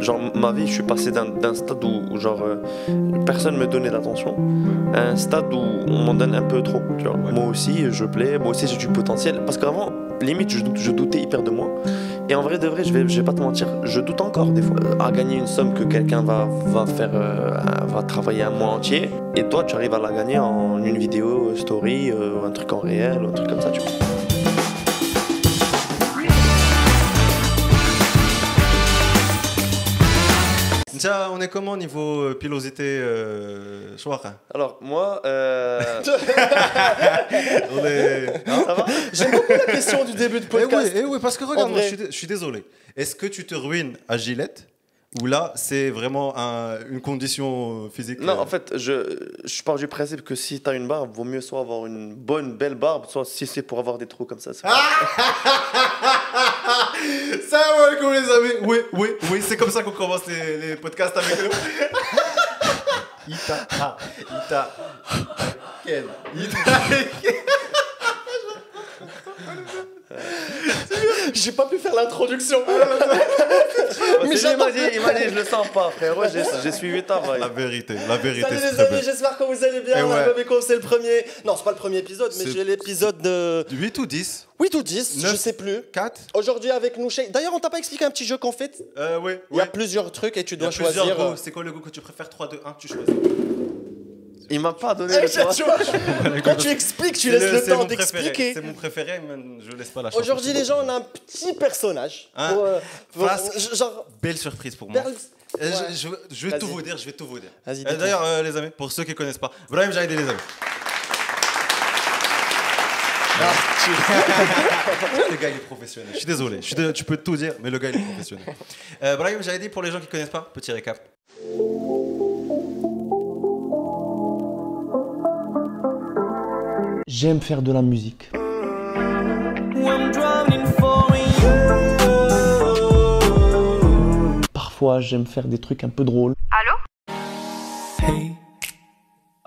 Genre, ma vie, je suis passé d'un stade où, où, genre, euh, personne me donnait l'attention à un stade où on m'en donne un peu trop. Tu vois. Moi aussi, je plais, moi aussi, j'ai du potentiel. Parce qu'avant, limite, je, je doutais hyper de moi. Et en vrai, de vrai, je vais, je vais pas te mentir, je doute encore des fois. À gagner une somme que quelqu'un va, va faire, euh, va travailler un mois entier. Et toi, tu arrives à la gagner en une vidéo, euh, story, euh, un truc en réel, un truc comme ça, tu vois. Tiens, on est comment au niveau euh, pilosité euh, Chouara Alors, moi, euh, On est. ça va J'aime beaucoup la question du début de Eh oui, podcast. eh oui, parce que regarde, moi, suis, je suis désolé. Est-ce que tu te ruines à Gillette? Ou là, c'est vraiment un- une condition physique Non, euh, en fait, je, je pars du principe que si t'as une barbe, vaut mieux soit avoir une bonne, belle barbe, soit si c'est pour avoir des trous comme ça. Salam alaikum les amis. Oui, oui, oui, c'est comme ça qu'on commence les, les podcasts avec eux. Ita, ah, Ita, quel, Ita, J'ai pas pu faire l'introduction. Mais Mais lui, il m'a dit, il m'a dit, je le sens pas, frérot, j'ai j'ai suivi ta La vibe. vérité, la vérité, Salut les amis, j'espère que vous allez bien. Ouais. C'est le premier. Non, c'est pas le premier épisode, mais C'est- j'ai l'épisode de 8 ou 10 8 ou 10, je Neuf. sais plus. 4 Aujourd'hui avec nous, Shay. D'ailleurs, on t'a pas expliqué un petit jeu qu'on fait euh, Oui, Il y a plusieurs trucs et tu dois plusieurs choisir. goûts. euh, C'est quoi le goût que tu préfères? 3, 2, 1, tu choisis. Il m'a pas donné Eh, le vois, Quand tu expliques, tu laisses le temps d'expliquer. C'est mon préféré, mais je laisse pas la chance. Aujourd'hui, les gens, on a un petit personnage. Hein euh, genre. Belle surprise pour moi. Euh, Ouais. Je, je- je vais tout vous dire, je vais tout vous dire. Euh. D'ailleurs, euh, les amis, pour ceux qui connaissent pas, Brahim Jaïdi, les amis. Ah, le gars, il est professionnel. Je suis désolé, je suis dé- tu peux tout dire, mais le gars, il est professionnel. Euh, Brahim Jaïdi, pour les gens qui connaissent pas, petit récap. J'aime faire de la musique. Parfois, j'aime faire des trucs un peu drôles. Allô? Hey,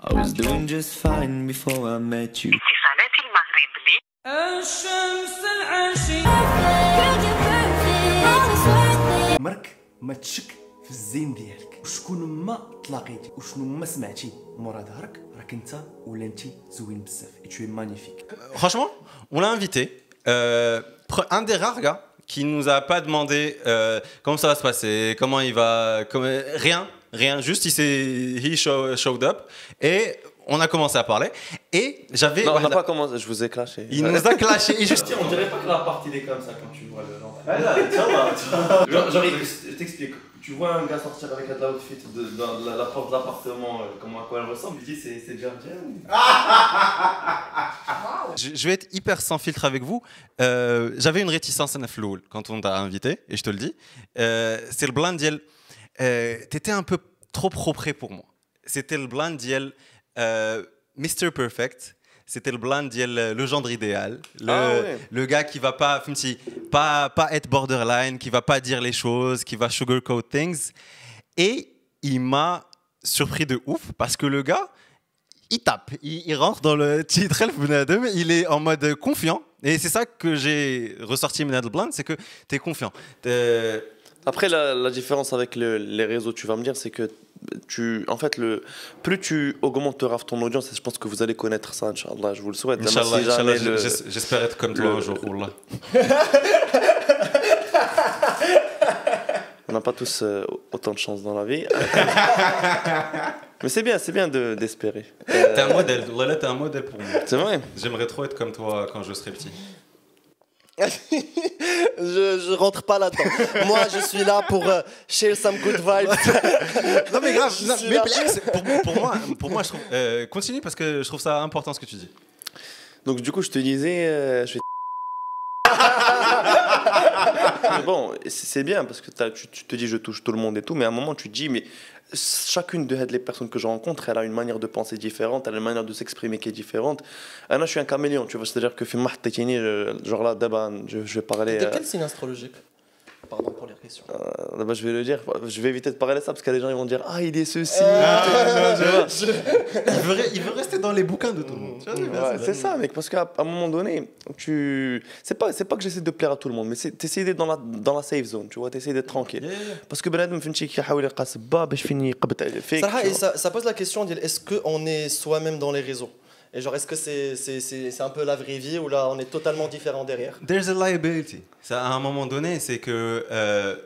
I was doing just fine before I met you. مرك ما تشك في الزين ديالك franchement on l'a invité euh, un des rares gars qui nous a pas demandé euh, comment ça va se passer comment il va rien rien juste il s'est he showed up et on a commencé à parler et j'avais. Non, on n'a pas commencé, je vous ai clashé. Il nous a clashé. il juste... On dirait pas que la partie est comme ça quand tu vois le. Bah, genre, genre, je t'explique. Tu vois un gars sortir avec de l'outfit de, dans la, la porte de l'appartement, euh, comment à quoi elle ressemble, il dit c'est c'est déjà bien. je, je vais être hyper sans filtre avec vous. Euh, j'avais une réticence à Nafloul quand on t'a invité, et je te le dis. Euh, c'est le blind diel. Euh, T'étais un peu trop propre pour moi. C'était le blind diel euh, Mr. Perfect. C'était le blind le gendre idéal. Le, Ah ouais. le gars qui va pas, pas, pas être borderline, qui va pas dire les choses, qui va sugarcoat things. Et il m'a surpris de ouf parce que le gars, il tape, il, il rentre dans le titre il est en mode confiant. Et c'est ça que j'ai ressorti Menad Blind, c'est que tu es confiant. Euh, Après, la, la différence avec le- les réseaux, tu vas me dire, c'est que tu, en fait, le, plus tu augmenteras ton audience, et je pense que vous allez connaître ça, Inch'Allah, je vous le souhaite. Inch'Allah, si j'espère être comme toi un jour. On n'a pas tous euh, autant de chance dans la vie. Mais c'est bien, c'est bien de- d'espérer. Euh, T'es un modèle, Wallah, t'es un modèle pour moi. c'est vrai. J'aimerais trop être comme toi quand je serai petit. je, je rentre pas là-dedans. Moi, je suis là pour euh, share some good vibes. Non mais grave, non, mais pour, pour moi, pour moi je trouve, euh, continue parce que je trouve ça important ce que tu dis. Donc du coup, je te disais, euh, je vais. Ah c'est bon, c'est bien parce que tu, tu, te dis je touche tout le monde et tout, mais à un moment tu te dis mais chacune de les personnes que je rencontre, elle a une manière de penser différente, elle a une manière de s'exprimer qui est différente. Ah là, je suis un caméléon, tu vois, c'est-à-dire que genre là, je, je vais parler. De euh, quel signe astrologique? pardon pour les questions. Euh, bah, je vais le dire, je vais éviter de parler de ça parce qu'il y a des gens qui vont dire Ah, il est ceci. Euh, ah, il, veut, rester dans les bouquins de tout le monde. C'est ça, mec, parce qu'à un moment donné, tu. C'est pas, pas que j'essaie de plaire à tout le monde, mais t'essayes d'être dans la, dans la safe zone, tu vois, t'essayes d'être tranquille. Parce que Benadem Finchi qui a eu ça, ça pose la question est-ce qu'on est soi-même dans les réseaux? Et genre, est-ce que c'est c'est- c'est- c'est un peu la vraie vie ou là on est totalement différent derrière? There's a liability. Ça, à un moment donné, c'est que euh,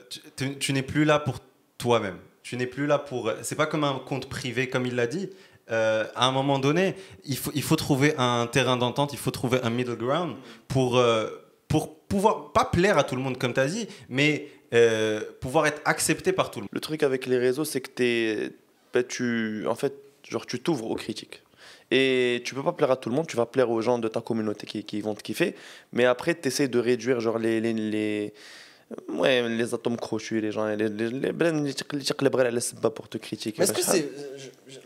tu, n'es plus là pour toi-même. Tu n'es plus là pour. C'est pas comme un compte privé, comme il l'a dit. Euh, à un moment donné, il faut, il faut trouver un terrain d'entente, il faut trouver un middle ground pour, euh, pour pouvoir, pas plaire à tout le monde comme tu as dit, mais euh, pouvoir être accepté par tout le monde. Le truc avec les réseaux, c'est que t'es, bah, tu, en fait, genre, tu t'ouvres aux critiques. Et tu peux pas plaire à tout le monde, tu vas plaire aux gens de ta communauté qui, qui vont te kiffer. Mais après, tu essaies de réduire genre, les, les, les, ouais, les atomes crochus, les gens, les, les, les, les, pour te critiquer. Est-ce que c'est.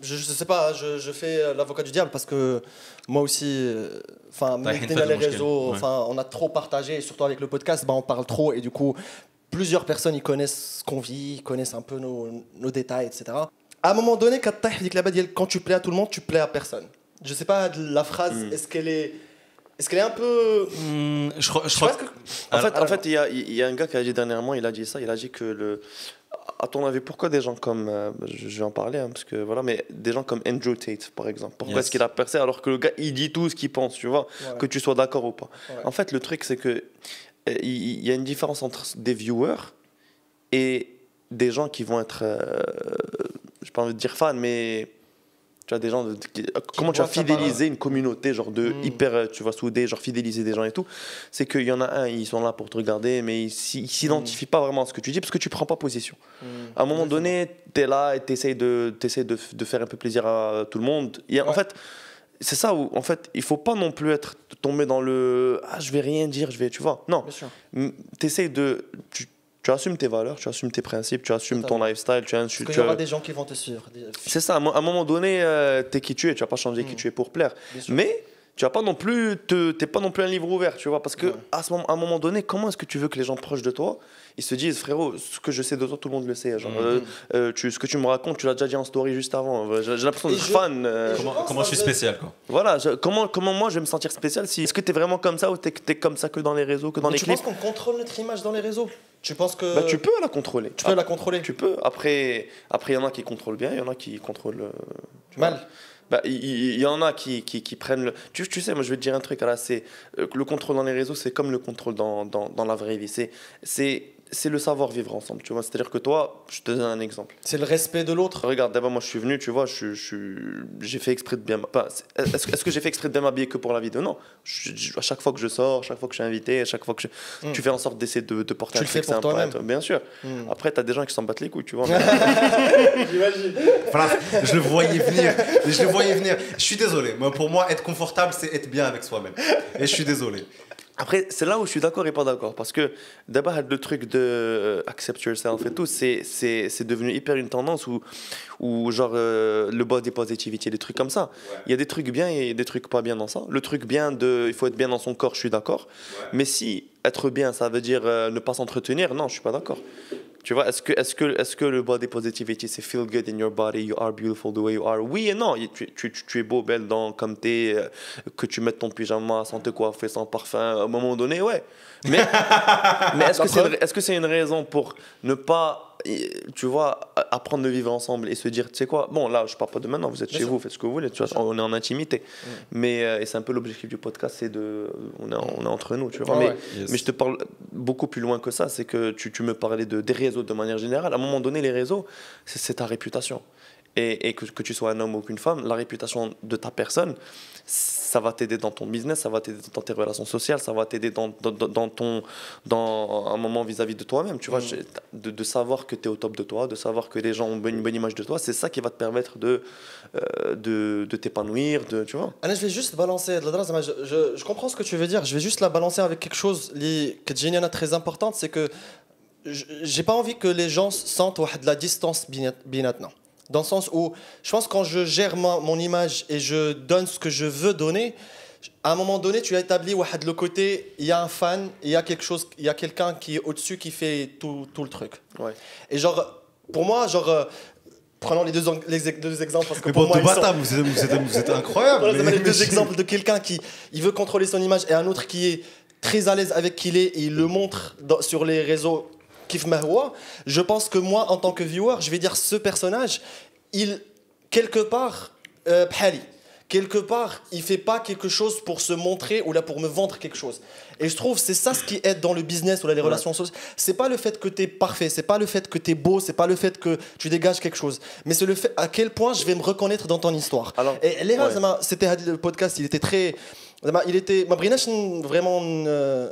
Je, je sais pas, je, je fais l'avocat du diable parce que moi aussi, euh, enfin, euh, les réseaux, enfin, on a trop partagé, et surtout avec le podcast, bah, on parle trop et du coup, plusieurs personnes ils connaissent ce qu'on vit, ils connaissent un peu nos, nos détails, etc. À un moment donné, quand tu plais à tout le monde, tu plais à personne. Je sais pas, la phrase, Mm. est-ce qu'elle est. Est-ce qu'elle est un peu. Hmm, je, crois- je crois que- En fait, Alors- en fait, il y a, il y a un gars qui a dit dernièrement, il a dit ça, il a dit que le. À ton avis, pourquoi des gens comme. euh, je vais en parler, hein, parce que voilà, mais des gens comme Andrew Tate, par exemple, pourquoi Yes. est-ce qu'il a percé alors que le gars, il dit tout ce qu'il pense, tu vois, Ouais. que tu sois d'accord ou pas. Ouais. En fait, le truc, c'est que. euh, Il il y a une différence entre des viewers et des gens qui vont être. euh, je pas envie de dire fans, mais. Tu vois, des gens. de- qui- comment tu parole. fidéliser une communauté, genre de Mm. hyper. euh, Tu vas souder, genre fidéliser des gens et tout. C'est qu'il y en a un, ils sont là pour te regarder, mais ils s'identifient pas vraiment à ce que tu dis parce que tu prends pas position. Mm. À un moment donné, tu es là et tu essayes, de, de, de faire un peu plaisir à tout le monde. Y a- En Ouais. fait, c'est ça où, en fait, il faut pas non plus être tombé dans le ah, je vais rien dire, je vais, tu vois. Non, tu de. Tu, tu assumes tes valeurs, tu assumes tes principes, tu assumes ton lifestyle, tu, Parce tu, qu'il y tu- aura des gens qui vont te suivre. C'est ça, à un moment donné, euh, t'es qui tu es, tu vas pas changer qui Mm. tu es pour plaire. Mais tu vas pas non plus, te, t'es pas non plus un livre ouvert, tu vois, parce que Ouais. à, ce moment, à un moment donné, comment est-ce que tu veux que les gens proches de toi, ils se disent, frérot, ce que je sais de toi, tout le monde le sait. Genre, Mm. euh, euh, tu, ce que tu me racontes, tu l'as déjà dit en story juste avant. Euh, J'ai, l'impression d'être je- fan. euh, je Comment, pense comment je suis spécial quoi. Voilà, je- comment, comment moi je vais me sentir spécial si, Est-ce que t'es vraiment comme ça ou t'es, t'es comme ça que dans les réseaux, que dans Mais les tu clips? penses qu'on contrôle notre image dans les réseaux? Tu penses que. bah, Tu peux la contrôler. Tu peux la contrôler? Tu peux. Après, après, il y en a qui contrôlent bien, il y en a qui contrôlent. euh, tu. Mal. Bah, il y, en a qui, qui, qui prennent le. Tu, tu sais, moi je vais te dire un truc, là, c'est euh, le contrôle dans les réseaux, c'est comme le contrôle dans, dans, dans la vraie vie. C'est, c'est, c'est le savoir vivre ensemble, tu vois. C'est-à-dire que toi, je te donne un exemple. C'est le respect de l'autre. Regarde, d'abord, moi je suis venu, tu vois, je, je, j'ai fait exprès de bien. Est-ce, que- est-ce que j'ai fait exprès de bien m'habiller que pour la vidéo? Non. Je- je- à chaque fois que je sors, chaque fois que je suis invité, à chaque fois que je. Mm. Tu fais en sorte d'essayer de, de porter Tu un le fais truc pour sympa, toi-même. Bien sûr. Hmm. Après, t'as des gens qui s'en battent les couilles, tu vois. Voilà, je le voyais venir. Je le voyais venir. Je suis désolé. Moi, pour moi, être confortable, c'est être bien avec soi-même. Et je suis désolé. Après, c'est là où je suis d'accord et pas d'accord. Parce que d'abord, le truc de euh, accept yourself et tout, c'est, c'est, c'est devenu hyper une tendance où, où genre, euh, le body positivity, des trucs comme ça. Il y a des trucs bien et des trucs pas bien dans ça. Le truc bien, de, il faut être bien dans son corps, je suis d'accord. Mais si être bien, ça veut dire euh, ne pas s'entretenir, non, je suis pas d'accord. Tu vois, est-ce que, est-ce que, est-ce que le body positivity, c'est feel good in your body, you are beautiful the way you are? Oui et non. Tu, tu, tu- tu es beau, belle dans, comme t'es, euh, que tu mettes ton pyjama sans te coiffer, sans parfum, à un moment donné, ouais. Mais, mais est-ce que c'est une, est-ce que c'est une raison pour ne pas, tu vois, apprendre de vivre ensemble et se dire, tu sais quoi, bon, là, je parle pas de maintenant, vous êtes Bien chez sûr. vous, faites ce que vous voulez, tu vois, on est en intimité. Mais, euh, et c'est un peu l'objectif du podcast, c'est de, on est, on est entre nous, tu vois. Ah mais, ouais. Yes. mais je te parle beaucoup plus loin que ça, c'est que tu, tu me parlais de, des réseaux de manière générale. À un moment donné, les réseaux, c'est c'est ta réputation. Et, et que, que tu sois un homme ou qu'une femme, la réputation de ta personne, ça va t'aider dans ton business, ça va t'aider dans tes relations sociales, ça va t'aider dans, dans, dans, ton, dans un moment vis-à-vis de toi-même. Tu vois, mm. de, de, savoir que tu es au top de toi, de savoir que les gens ont une bonne, image de toi, c'est ça qui va te permettre de, euh, de, de t'épanouir, tu vois. Alors, je vais juste balancer, je, je, je, comprends ce que tu veux dire, je vais juste la balancer avec quelque chose qui est très importante, c'est que j'ai pas envie que les gens sentent de la distance bien maintenant. Dans le sens où je pense que quand je gère ma- mon image et je donne ce que je veux donner, à un moment donné, tu as établi le côté, il y a un fan, il y a quelque chose, il y a quelqu'un qui est au-dessus qui fait tout, tout le truc. Ouais. Et genre, pour moi, genre, euh, prenons les deux, les deux exemples parce que Mais pour bon, moi, ils sont- vous êtes, vous êtes, vous êtes incroyable. voilà, mais- m'a les deux exemples de quelqu'un qui il veut contrôler son image et un autre qui est très à l'aise avec qui il est et il le montre dans- sur les réseaux Kif Mahwa, je pense que moi, en tant que viewer, je vais dire ce personnage, il, quelque part, euh, quelque part, il fait pas quelque chose pour se montrer ou là pour me vendre quelque chose. Et je trouve c'est ça ce qui aide dans le business ou là les relations sociales. C'est pas le fait que tu es parfait, c'est pas le fait que tu es beau, c'est pas le fait que tu dégages quelque chose, mais c'est le fait à quel point je vais me reconnaître dans ton histoire. Alors, et les ouais. c'était le podcast, il était très il était vraiment euh,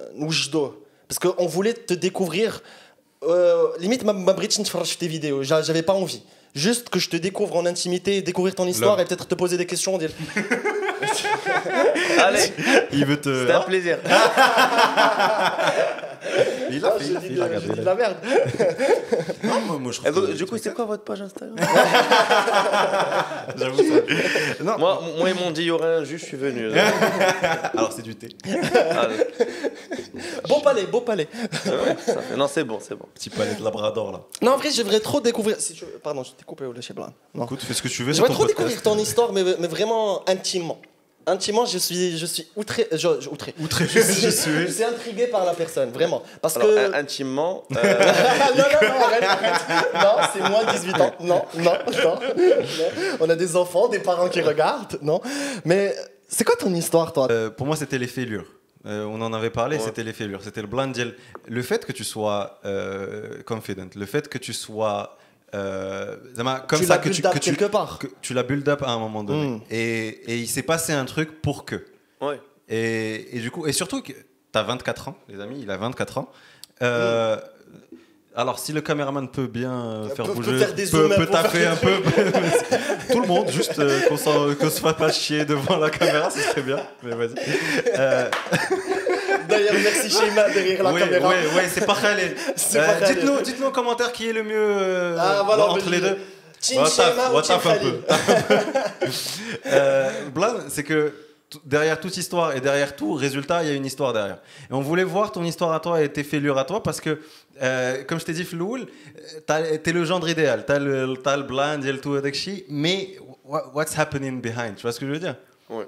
parce qu'on voulait te découvrir euh, limite ma, ma bridge je tes vidéos j'avais pas envie. Juste que je te découvre en intimité découvrir ton histoire et peut-être te poser des questions dire... allez. Il veut te c'était un plaisir. Il a Ah, fait, il a dit fait, de- il a regardé, de la merde. Non, moi, moi, je trouve Et donc, que- du coup, c'est quoi votre page Instagram J'avoue ça. Non, moi, moi, ils m'ont dit il y aurait un juge, je suis venu. alors c'est du thé. Allez. Beau palais, beau palais. Ouais, ça fait- Non, c'est bon, c'est bon. Petit palais de Labrador là. Non, en vrai, j'aimerais trop découvrir. Si tu veux- Pardon, je t'ai coupé ou lâché blanc. Non. Écoute, fais ce que tu veux. J'aimerais trop podcast. découvrir ton histoire, mais, mais vraiment intimement. Intimement, je suis, je suis outré. Je, je- outré. Outré, Je suis, je suis. je suis intrigué par la personne, vraiment. Parce Alors, que. in- intimement, euh, non, non, non, arrête, arrête. Non, c'est moins de 18 ans. Non, non, non. On a des enfants, des parents qui regardent. Non. Mais c'est quoi ton histoire, toi? Euh, pour moi, c'était les fêlures. Euh, on en avait parlé, Ouais. c'était les fêlures. C'était le blind deal. Le fait que tu sois euh, confident, le fait que tu sois. Euh, comme Tu ça que build tu, up que tu, quelque part. que tu l'as build up à un moment donné. Mm. Et, et il s'est passé un truc pour que. ouais. Et, et du coup, et surtout que tu as 24 ans, les amis, il a 24 ans. Euh, Alors, si le caméraman peut bien euh, faire Peut- peut bouger, faire des peut, faire un peu, tout le monde, juste euh, qu'on qu'on se fasse pas chier devant la caméra, ce serait bien. Mais vas-y. D'ailleurs, merci Sheima derrière la ouais, caméra. ouais, ouais, c'est pas Khaled. C'est Euh, dites-nous, dites-nous en commentaire qui est le mieux euh, Ah, voilà, entre les deux. Team Sheima ouais, ou Team. Euh, c'est que derrière toute histoire et derrière tout résultat, il y a une histoire derrière. Et on voulait voir ton histoire à toi et tes fêlures à toi parce que, euh, comme je t'ai dit, Floul, t'es le gendre idéal. T'as le, t'as le blind, il y a le tout mais wha- what's happening behind? Tu vois ce que je veux dire? Ouais.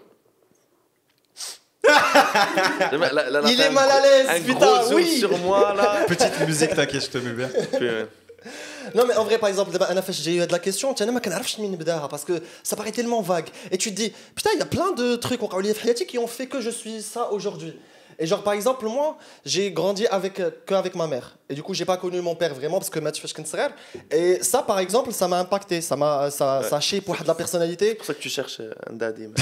il est mal à l'aise, putain, gros oui. sur moi là. Petite musique, t'inquiète, je te mets bien. Non mais en vrai par exemple j'ai eu de la question parce que ça paraît tellement vague et tu te dis putain il y a plein de trucs qui ont fait que je suis ça aujourd'hui et genre, par exemple, moi, j'ai grandi avec, euh, qu'avec ma mère. Et du coup, j'ai pas connu mon père vraiment parce que Mathieu Fashkenserer. Et ça, par exemple, ça m'a impacté. Ça m'a ça, ouais. ça pour la personnalité. C'est pour ça que tu cherches euh, un daddy.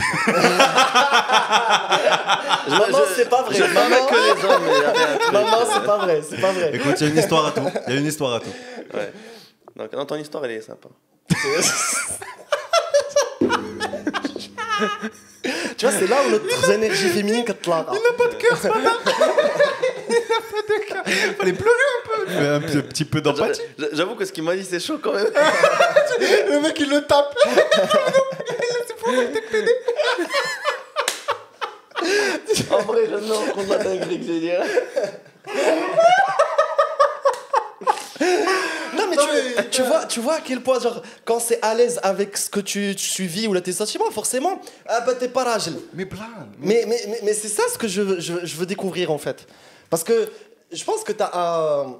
Maman, c'est pas vrai. Je maman, que les gens, mais Maman, c'est pas vrai. C'est pas vrai. Écoute, il y a une histoire à tout. Il y a une histoire à tout. Ouais. Donc, non, ton histoire, elle est sympa. tu vois, c'est là où notre énergie féminine quand tu l'as. Il n'a pas de cœur, ce Il n'a pas de cœur. Fallait pleurer un peu. Un petit peu d'empathie. J'avoue que ce qu'il m'a dit, c'est chaud quand même. Le mec, il le tape. C'est pour le pédé. En vrai, je non, qu'on a dinguerie que j'ai mais, tu, tu vois, tu vois à quel point genre quand c'est à l'aise avec ce que tu, tu vis ou là tes sentiments, forcément, ah bah t'es pas ragel. Mais blind. Mais, mais, mais, mais c'est ça ce que je, veux- je, veux- je veux découvrir en fait. Parce que je pense que t'as un...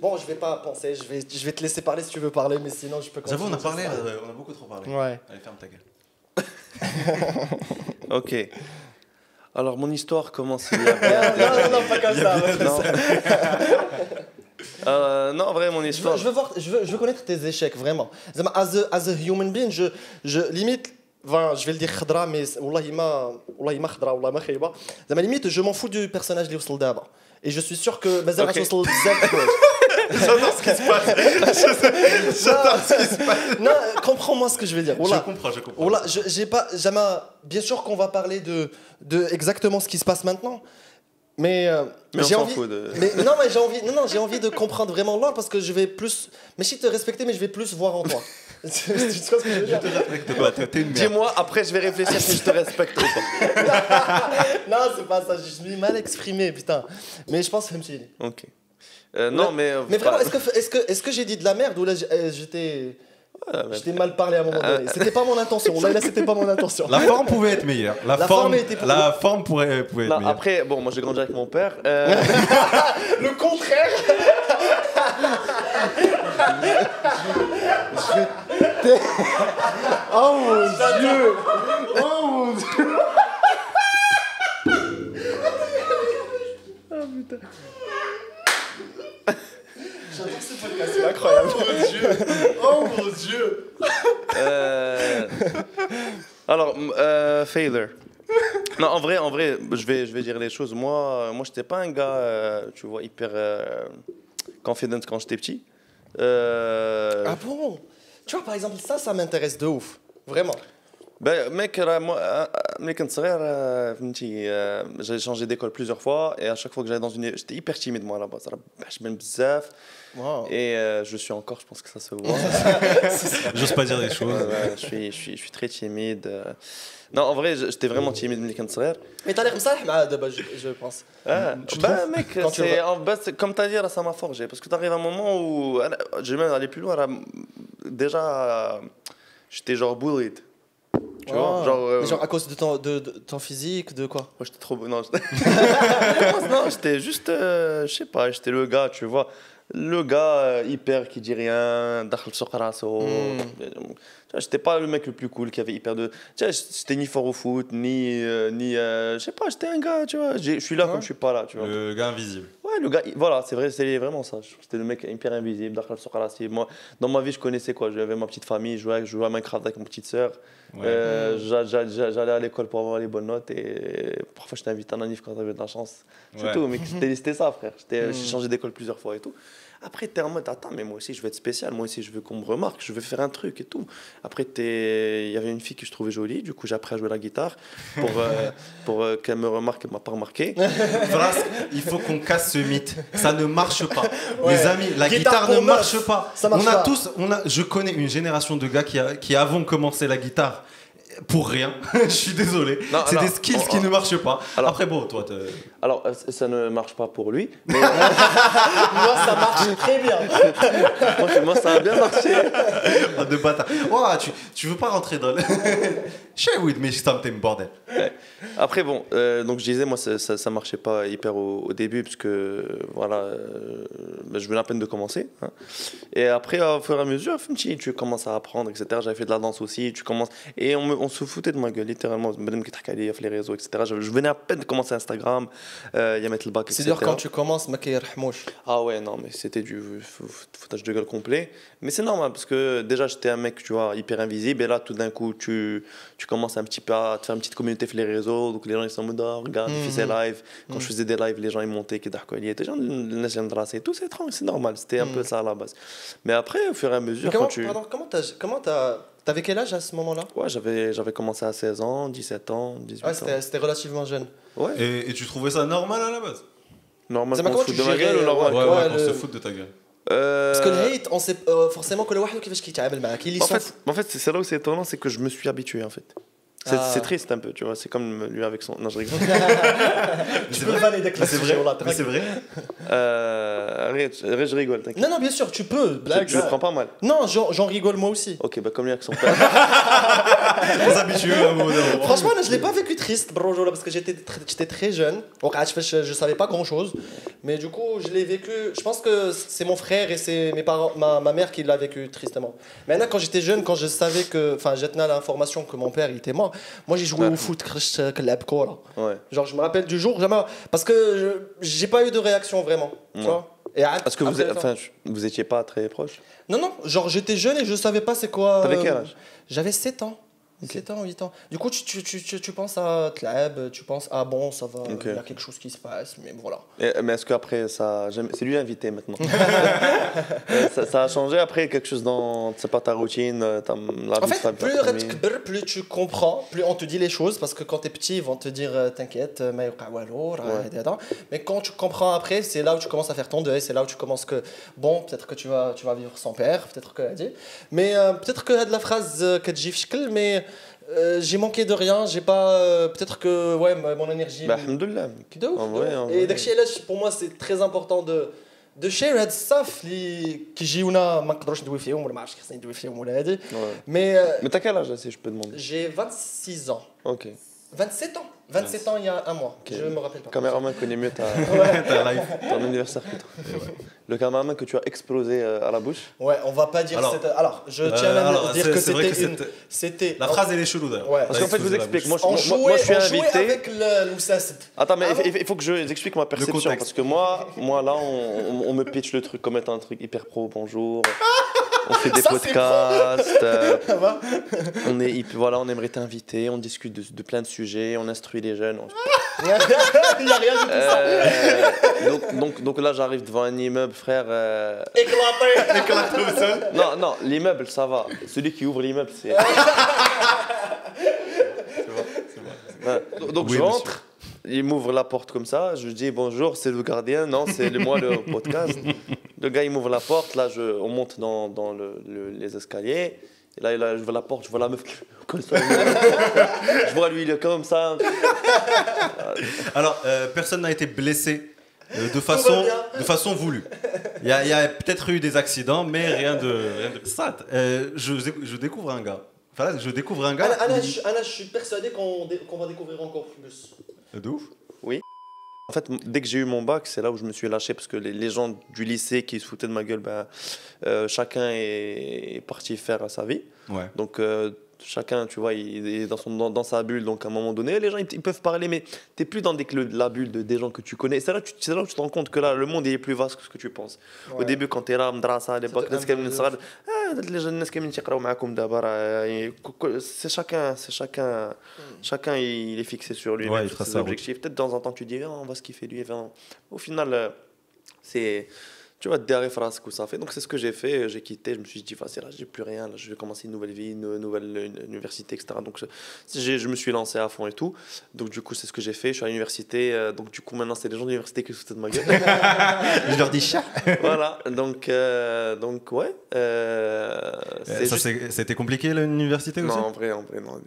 Bon, je vais pas penser, je vais, je vais te laisser parler si tu veux parler, mais sinon je peux continuer. J'avoue, on a parlé, euh, on a beaucoup trop parlé. Ouais. Allez, ferme ta gueule. Ok. Alors, mon histoire commence il y a Non, bien. non, non, pas comme pas ça. Euh, non, vraiment, mon histoire. Je veux, je veux voir, je veux, je veux, connaître tes échecs, vraiment. As a, as a human being, je, je limite. Enfin, je vais le dire khadra, mais wallahi ma, wallahi ma khadra, wallahi ma khayba. Zama limite, je m'en fous du personnage qui est d'abord. Et je suis sûr que okay. J'adore ce qui se passe. J'adore ce qui se passe. Non, comprends-moi ce que je vais dire. Oula. Je comprends, je comprends. Oula, je, j'ai pas, jamais, bien sûr qu'on va parler de, de exactement ce qui se passe maintenant, mais, euh, Mais j'ai envie. de- Mais non, mais j'ai envie, non, non, j'ai envie de comprendre vraiment l'or parce que je vais plus, mais si te respecter, mais je vais plus voir en toi. tu vois ce que je veux dire? Dis-moi, après je vais réfléchir si je te respecte ou pas. Non, c'est pas ça, je suis mal exprimé, putain. Mais je pense que c'est Ok. Euh, non, mais. euh, Mais vraiment, est-ce que, est-ce que, est-ce que j'ai dit de la merde ou là euh, j'étais. Ouais, mais- J'étais mal parlé à un moment donné. C'était pas mon intention. Là, là c'était pas mon intention. La forme pouvait être meilleure. La, La forme, forme était pour- la forme pourrait, pouvait être Non, meilleure. après, bon, moi j'ai grandi avec mon père. euh, Le contraire Oh mon dieu Oh mon dieu J'adore ce podcast, mon dieu Oh mon dieu. Euh, alors, euh, failure. Non, en vrai, en vrai, je vais, je vais dire les choses. Moi, moi, j'étais pas un gars, euh, tu vois, hyper euh, confident quand j'étais petit. Ah bon? Tu vois, par exemple, ça, ça m'intéresse de ouf, vraiment. Ben, mec, moi, j'ai changé d'école plusieurs fois et à chaque fois que j'allais dans une, j'étais hyper timide moi là-bas. Je et euh, je suis encore, je pense que ça se voit. J'ose pas dire des choses. Je, suis, je, suis, je, suis, très timide. Non, en vrai, j'étais vraiment timide mais t'as l'air comme ça, bah, je pense. Ah, bah, mec, c'est, en bas, comme t'as dit, ça m'a forgé. Parce que t'arrives à un moment où. Ah, j'ai même aller plus loin. là Déjà, j'étais genre bourride. Tu vois, ah. euh, genre, à cause de ton, de, de physique, de quoi? Moi j'étais trop beau. Non, j'étais juste, euh, je sais pas, j'étais le gars, tu vois. لو غا هيبر كيدير ريان دخل سوق راسو J'étais pas le mec le plus cool qui avait hyper de. J'étais ni fort au foot, ni. Euh, ni euh, je sais pas, j'étais un gars, tu vois. Je suis là comme je suis pas là, tu vois. Le gars invisible. Ouais, le gars. Voilà, c'est vrai, c'est vraiment ça. j'étais le mec hyper invisible, Moi, dans ma vie, je connaissais quoi. J'avais ma petite famille, je jouais, à Minecraft avec ma petite sœur. Euh, j'allais à l'école pour avoir les bonnes notes et parfois je t'invite à un quand j'avais de la chance. C'est tout, mais c'était ça, frère. Hmm. J'ai changé d'école plusieurs fois et tout. Après, t'es en mode, attends, mais moi aussi je veux être spécial, moi aussi je veux qu'on me remarque, je veux faire un truc et tout. Après, il y avait une fille que je trouvais jolie, du coup j'ai appris à jouer la guitare pour, euh, pour euh, qu'elle me remarque, elle m'a pas remarqué. Vras, il faut qu'on casse ce mythe. Ça ne marche pas. Ouais. Les amis, la Guitare ne marche pas. ça marche on a pas. tous, on a, je connais une génération de gars qui, a- qui avons commencé la guitare pour rien. je suis désolé. C'est des skills on- qui ne marchent pas. Alors- Après, bon, toi, Alors, euh, ça ne marche pas pour lui, mais Moi, ça marche très bien. moi, ça a bien marché. Ah, de bâtard. Ouah, tu, tu veux pas rentrer dans le. Share with me something, bordel. Après, bon, euh, donc je disais, moi, ça, ça, ça marchait pas hyper au, au début, parce que, voilà, euh, ben, je venais à peine de commencer. hein. Et après, au fur et à mesure, tu, tu commences à apprendre, etc. J'avais fait de la danse aussi, tu commences. Et on, me- on se foutait de ma gueule, littéralement. Madame qui travaillait les réseaux, etc. Je, je venais à peine de commencer Instagram, euh, y a mettre le bac, C'est etc. dur quand tu commences, ma mouche. Ah ouais, non, mais c'était du fou- fou- foutage de gueule complet. Mais c'est normal parce que déjà, j'étais un mec, tu vois, hyper invisible. Et là, tout d'un coup, tu, tu commences un petit peu à te faire une petite communauté sur les réseaux. Donc les gens, ils sont en mode, Ah, regarde, il fait ses lives. Quand je faisais des lives, les gens, ils montaient, qui gens, les gens de tout, c'est c'est normal. C'était un peu ça à la base. Mais après, au fur et à mesure, quand tu. pardon, comment t'as, T'avais quel âge à ce moment-là? Ouais, j'avais, commencé à 16 ans, 17 ans, 18 ouais, ans. C'était relativement jeune. Ouais. Et, tu trouvais ça normal à la base? Normal qu'on se fout de ma gueule ou normal Ouais, ouais, ouais le... se fout de ta gueule. Euh, parce que le euh, hate, on sait euh, forcément que le واحد كيفاش كيتعامل معاك. En fait, en fait c'est là où c'est étonnant, c'est que je me suis habitué en fait. C'est Ah. c'est triste un peu, tu vois. C'est comme lui avec son. Non, je rigole. tu peux vanner dès que Mais c'est vrai. c'est vrai. Euh, je rigole, t'inquiète. Non, non, bien sûr, tu peux. Je, Blague. je le prends pas mal. Non, j'en, rigole moi aussi. Ok, bah comme lui avec son père. Les habitués donné. Franchement, là, je l'ai pas vécu triste, bro, là, parce que j'étais très, j'étais très jeune. Donc, je, je, je savais pas grand chose. Mais du coup, je l'ai vécu. Je pense que c'est mon frère et c'est mes parents, ma, ma mère qui l'a vécu tristement. Maintenant, quand j'étais jeune, quand je savais que. Enfin, j'ai tenu à l'information que mon père il était mort, moi, j'ai joué bah, au foot, euh, ouais. Genre, je me rappelle du jour, jamais. Parce que j'ai pas eu de réaction vraiment. Et Parce que vous, a, enfin, vous étiez pas très proche Non, non. Genre, j'étais jeune et je savais pas c'est quoi. T'avais quel euh, âge? J'avais 7 ans. 17 ans, 8 ans. Du coup, tu, tu, tu, tu penses à Tlab, tu penses, ah bon, ça va, il okay. y a quelque chose qui se passe, mais voilà. Et, mais est-ce qu'après. C'est lui l'invité maintenant. Euh, ça, ça, a changé après quelque chose dans sais pas, ta routine euh, ta, la En fait, plus, plus tu comprends, plus on te dit les choses, parce que quand t'es petit, ils vont te dire, euh, t'inquiète, ouais. mais quand tu comprends après, c'est là où tu commences à faire ton deuil, c'est là où tu commences que, bon, peut-être que tu vas, tu vas vivre sans père, peut-être que. Mais euh, peut-être que de la phrase que mais. Euh, j'ai manqué de rien, j'ai pas. Euh, Peut-être que ouais, ma, mon énergie. Bah, alhamdoulilah. De ouf. Vrai, et vrai. pour moi, c'est très important de. de share هاد الصف اللي كيجيونا ما نقدروش ندوي فيهم ولا ما عرفتش خصني ندوي فيهم ولا هادي مي مي تا كيلاج سي جو بو دوموندي جي 26 ans. OK. 27 ans 27 ans il y a un mois. Je me rappelle pas. Le caméraman connaît mieux ta, Ta life. ton anniversaire que toi. Le caméraman que tu as explosé euh, à la bouche. Ouais, on va pas dire Alors, c'était- Alors, je Euh, tiens à alors, dire que c'était une. La phrase, elle est chelou d'ailleurs. Ouais. Parce qu'en fait, je vous explique. Moi, je, On moi, jouait, moi, je suis on jouait invité. avec. Attends, mais il, faut- il faut que je j'explique ma perception parce que moi, moi là, on, on- on me pitch le truc comme étant un truc hyper pro. Bonjour. On fait des Ça, c'est podcasts. euh, Ça va on est, voilà, on aimerait t'inviter. On discute de, de plein de sujets. On instruit les jeunes. on- Il y a rien du tout ça. Euh, donc, donc, donc là, j'arrive devant un immeuble, frère. euh, Éclaté. Non, non, l'immeuble, ça va. Celui qui ouvre l'immeuble, c'est. Ouais. Donc, donc Oui, je monsieur. Il m'ouvre la porte comme ça, je dis bonjour, c'est le gardien, non, c'est moi le podcast. Le gars, il m'ouvre la porte, là, je, on monte dans, dans le- le- les escaliers. Et là, là, je vois la porte, je vois la meuf le mur. Je vois lui, il est comme ça. Alors, euh, personne n'a été blessé euh, de, façon, de façon voulue. Il y a, il y a peut-être eu des accidents, mais rien de. Rien de... Ça, euh, je, je découvre un gars. Enfin, là, je découvre un gars. Anna, Anna, je, Anna, je suis persuadé qu'on dé- qu'on va découvrir encore plus. De ouf. En fait, dès que j'ai eu mon bac, c'est là où je me suis lâché parce que les, les gens du lycée qui se foutaient de ma gueule, ben, euh, chacun est, est parti faire sa vie. Ouais. Donc euh, chacun, tu vois, il est dans, son, dans, sa bulle. Donc, à un moment donné, les gens, ils, peuvent parler, mais tu n'es plus dans des, la bulle des gens que tu connais. C'est là, tu, là où tu te rends compte que là, le monde, est plus vaste que ce que tu penses. Au début, quand tu es là, à l'époque, ah, c'est chacun, c'est chacun, chacun, il est fixé sur lui, ouais, sur ses objectifs. Peut-être dans un temps, tu dis, ah, on va se kiffer lui. Au final, euh, c'est tu vois, derrière phrase que ça fait. Donc c'est ce que j'ai fait. J'ai quitté. Je me suis dit, vas-y, là, j'ai plus rien. Là, je vais commencer une nouvelle vie, une nouvelle une université, etc. Donc je, je me suis lancé à fond et tout. Donc du coup, c'est ce que j'ai fait. Je suis à l'université. euh, donc du coup, maintenant, c'est les gens de l'université qui se foutent de ma gueule. Je leur dis chat. voilà. Donc, euh, donc ouais. euh, juste- c'est- C'était compliqué l'université aussi? non, en vrai, en vrai, non.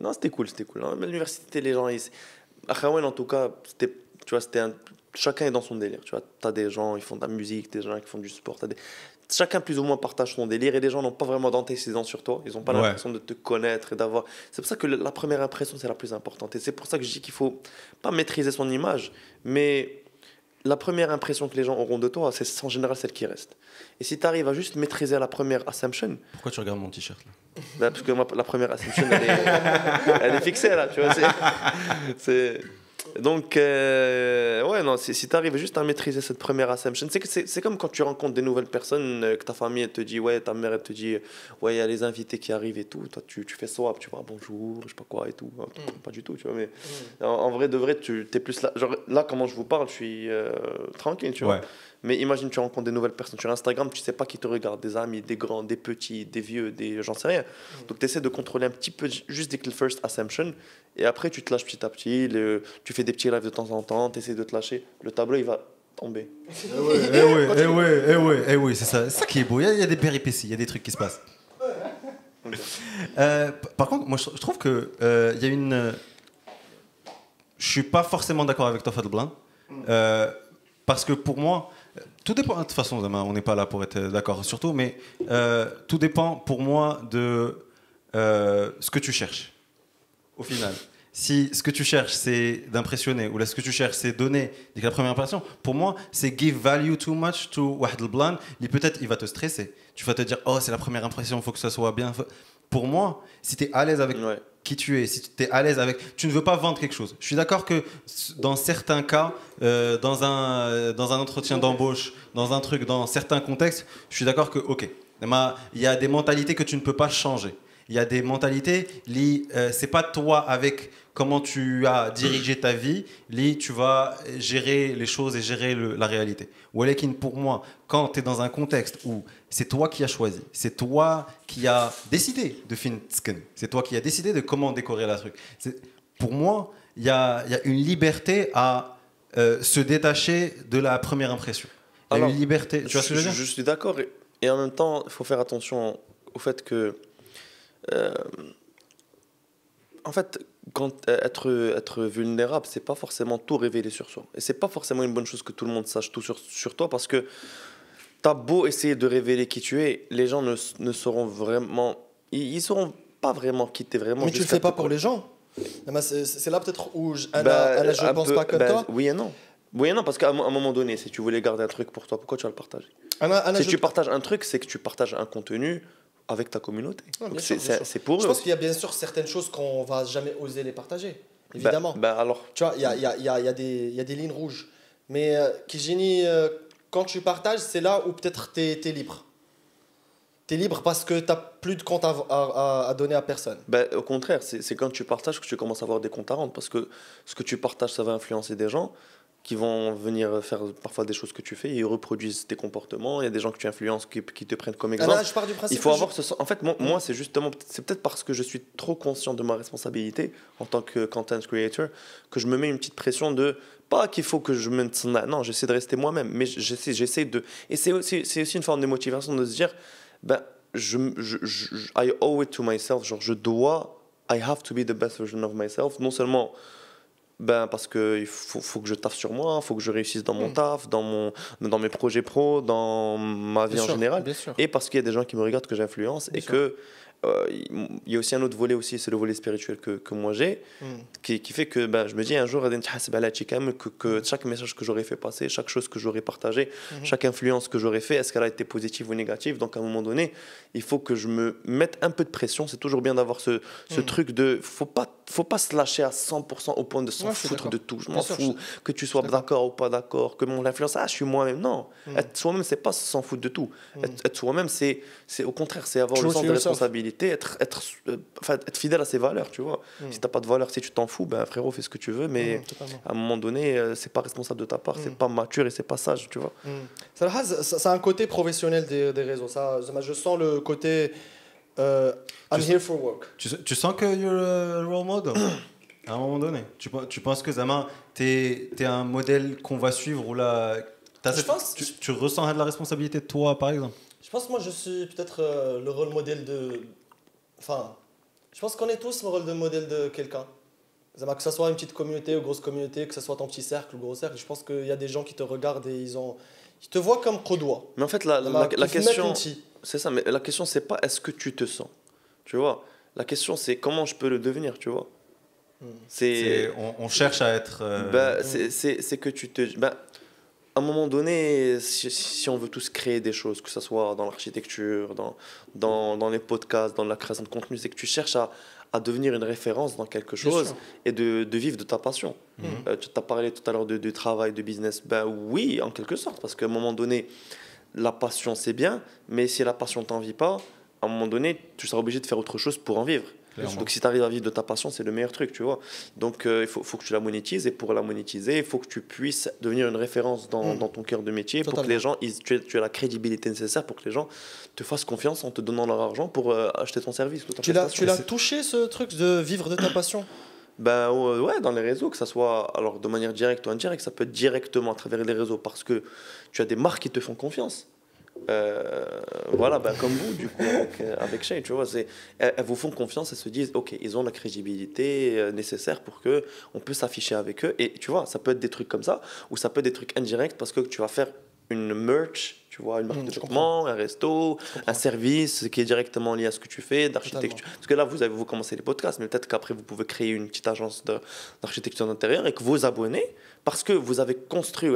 Non, c'était cool, c'était cool. L'université, les gens, ils... à Khawen, en tout cas, c'était, tu vois, c'était un... chacun est dans son délire. Tu vois, t'as des gens, ils font de la musique, des gens qui font du sport. Des... Chacun plus ou moins partage son délire et les gens n'ont pas vraiment d'antécédents sur toi. Ils n'ont pas Ouais. l'impression de te connaître et d'avoir. C'est pour ça que la première impression c'est la plus importante et c'est pour ça que je dis qu'il faut pas maîtriser son image, mais la première impression que les gens auront de toi, c'est en général celle qui reste. Et si tu arrives à juste maîtriser la première assumption, Pourquoi tu regardes mon t-shirt là? Bah, parce que moi, la première assumption, elle est, elle est fixée là, tu vois. c'est- Donc, euh, ouais, non, si, si tu arrives juste à maîtriser cette première assumption, c'est, que c'est, c'est comme quand tu rencontres des nouvelles personnes, euh, que ta famille elle te dit, ouais, ta mère elle te dit, ouais, il y a les invités qui arrivent et tout. Toi, tu, tu fais swap, tu vois, bonjour, je sais pas quoi et tout. Pas du tout, tu vois, mais en, en vrai, de vrai, tu es plus là. Genre, là, comment je vous parle, je suis euh, tranquille, tu vois. Ouais. Mais imagine, tu rencontres des nouvelles personnes sur Instagram, tu sais pas qui te regarde, des amis, des grands, des petits, des vieux, des j'en sais rien. Donc tu essaies de contrôler un petit peu, juste le first assumption, et après tu te lâches petit à petit, le- tu fais des petits rêves de temps en temps, tu essaies de te lâcher, le tableau il va tomber. Eh ouais, eh ouais, eh ouais, eh ouais, c'est ça, c'est ça qui est beau. Il y, a, il y a des péripéties, il y a des trucs qui se passent. Euh, par contre, moi je, trouve que euh, il y a une. euh, je suis pas forcément d'accord avec toi, Fadl Blanc, euh, parce que pour moi, tout dépend. De toute façon, on n'est pas là pour être d'accord surtout, mais euh, tout dépend pour moi de euh, ce que tu cherches. Au final, si ce que tu cherches c'est d'impressionner ou là ce que tu cherches c'est donner dès la première impression, pour moi c'est give value too much to Wahed al-Blan. Il peut-être il va te stresser. Tu vas te dire oh c'est la première impression, il faut que ça soit bien. Pour moi, si tu es à l'aise avec. Qui tu es, si tu es à l'aise avec, tu ne veux pas vendre quelque chose. Je suis d'accord que dans certains cas, euh, dans, un, euh, dans un entretien d'embauche, dans un truc, dans certains contextes, je suis d'accord que, ok, il y a des mentalités que tu ne peux pas changer. Il y a des mentalités, li, euh, c'est pas toi avec comment tu as dirigé ta vie, li, tu vas gérer les choses et gérer le- la réalité. Walekin, pour moi, quand tu es dans un contexte où c'est toi qui as choisi, c'est toi qui as décidé de fin tsken, c'est toi qui as décidé de comment décorer la truc. Pour moi, il y a, il y a une liberté à euh, se détacher de la première impression. Il y a Alors, une liberté. Tu vois ce que je veux dire? je suis d'accord. Et, et en même temps, il faut faire attention au fait que. Euh, en fait, quand, euh, être, être vulnérable, c'est pas forcément tout révéler sur soi. Et c'est pas forcément une bonne chose que tout le monde sache tout sur, sur toi parce que t'as beau essayer de révéler qui tu es, les gens ne, ne sauront vraiment. Ils, ils sauront pas vraiment qui t'es vraiment. Mais tu le fais pas pour les gens. C'est là peut-être où je, Anna, Bah, Anna, je un pense peu- pas comme bah, toi. Oui et non. Oui et non, parce qu'à un, moment donné, si tu voulais garder un truc pour toi, pourquoi tu vas le partager? Anna, Anna, Si je- tu partages un truc, c'est que tu partages un contenu avec ta communauté. C'est- pour je eux. pense qu'il y a bien sûr certaines choses qu'on va jamais oser les partager. Évidemment. Bah, bah alors, Tu vois, il y a, il y, a, il y, a, il y, a des- lignes rouges. Mais euh, Kijini, euh, quand tu partages, c'est là où peut-être tu es, libre. Tu es libre parce que tu n'as plus de compte à, à- à donner à personne. bah, au contraire, c'est quand tu partages que tu commences à avoir des comptes à rendre. Parce que ce que tu partages, ça va influencer des gens qui vont venir faire parfois des choses que tu fais et ils reproduisent tes comportements. Il y a des gens que tu influences qui, qui te prennent comme exemple. Anna, je pars du principe Il faut avoir je- ce sens. En fait, moi, moi, c'est justement, c'est peut-être parce que je suis trop conscient de ma responsabilité en tant que content creator que je me mets une petite pression de pas qu'il faut que je me non, j'essaie de rester moi-même, mais j'essaie, j'essaie de. Et c'est aussi, c'est aussi une forme de motivation de se dire, ben, je, je, je, je- I owe it to myself, genre je dois, I have to be the best version of myself, non seulement ben parce que il faut, faut, que je taffe sur moi, il faut que je réussisse dans mon taf, dans mon dans mes projets pro, dans ma vie en général. et parce qu'il y a des gens qui me regardent que j'influence et sûr. que euh, il y a aussi un autre volet aussi, c'est le volet spirituel que, que moi j'ai, qui, qui, fait que ben, je me dis un jour, que, que chaque message que j'aurais fait passer, chaque chose que j'aurais partagé, chaque influence que j'aurais fait, est-ce qu'elle a été positive ou négative? Donc à un moment donné, il faut que je me mette un peu de pression. C'est toujours bien d'avoir ce, ce mm. truc de, faut pas faut pas se lâcher à 100% au point de s'en Ouais, foutre de tout. Je m'en fous que tu sois d'accord. ou pas d'accord, que mon influence, ah, je suis moi-même. Non, Mm. être soi-même, c'est pas s'en foutre de tout. Mm. Être, être soi-même, c'est, au contraire, c'est avoir le sens de responsabilité, être, être, euh, enfin, être fidèle à ses valeurs, tu vois. Mm. Si t'as pas de valeurs, si tu t'en fous, ben frérot, fais ce que tu veux, mais à un moment donné, euh, c'est pas responsable de ta part, c'est pas mature et c'est pas sage, tu vois. Ça, ça, ça- a un côté professionnel des, des réseaux. Ça- je sens le côté euh, I'm Je- here for work. Tu, tu sens que you're a role model? À un moment donné tu, pen- tu penses que Zama, t'es es un modèle qu'on va suivre ou là cette- pense- tu, tu ressens de la responsabilité de toi par exemple? Je pense que moi, je suis peut-être euh, le rôle modèle de. Enfin, je pense qu'on est tous le rôle de modèle de quelqu'un. Zama, Que ce soit une petite communauté ou grosse communauté, que ce soit ton petit cercle ou gros cercle, je pense qu'il y a des gens qui te regardent et ils, ont... ils te voient comme Kodoua. Mais en fait, la, Zama, question, c'est ça, mais la question, c'est pas est-ce que tu te sens, tu vois. La question, c'est comment je peux le devenir, tu vois. Mm. C'est on, on cherche à être euh, Bah, c'est- c'est c'est que tu te. bah, à un moment donné, si, si on veut tous créer des choses, que ce soit dans l'architecture, dans, dans, dans les podcasts, dans la création de contenu, c'est que tu cherches à, à devenir une référence dans quelque chose et de, de vivre de ta passion. Mhm. Euh, tu as parlé tout à l'heure de, de travail, de business. Ben oui, en quelque sorte, parce qu'à un moment donné, la passion c'est bien, mais si la passion t'en vit pas, à un moment donné, tu seras obligé de faire autre chose pour en vivre. clairement. Donc si tu arrives à vivre de ta passion, c'est le meilleur truc, tu vois. Donc euh, il faut, faut que tu la monétises et pour la monétiser, il faut que tu puisses devenir une référence dans, Mm. dans ton cœur de métier pour que Totalement. les gens, ils, tu, aies, tu aies la crédibilité nécessaire pour que les gens te fassent confiance en te donnant leur argent pour euh, acheter ton service ou ta Tu l'as, prestation. tu l'as touché ce truc de vivre de ta passion? Ben ouais, dans les réseaux, que ça soit alors de manière directe ou indirecte, ça peut être directement à travers les réseaux parce que tu as des marques qui te font confiance. Euh, voilà, bah, comme vous, du coup, avec, euh, avec Shane, tu vois, elles, elles, vous font confiance, elles se disent, OK, ils ont la crédibilité euh, nécessaire pour que on peut s'afficher avec eux. Et tu vois, ça peut être des trucs comme ça, ou ça peut être des trucs indirects parce que tu vas faire une merch, tu vois, une marque de vêtements, un resto, un service qui est directement lié à ce que tu fais, d'architecture. Parce que là, vous avez vous commencez les podcasts, mais peut-être qu'après, vous pouvez créer une petite agence d'architecture d'intérieur et que vos abonnés parce que vous avez construit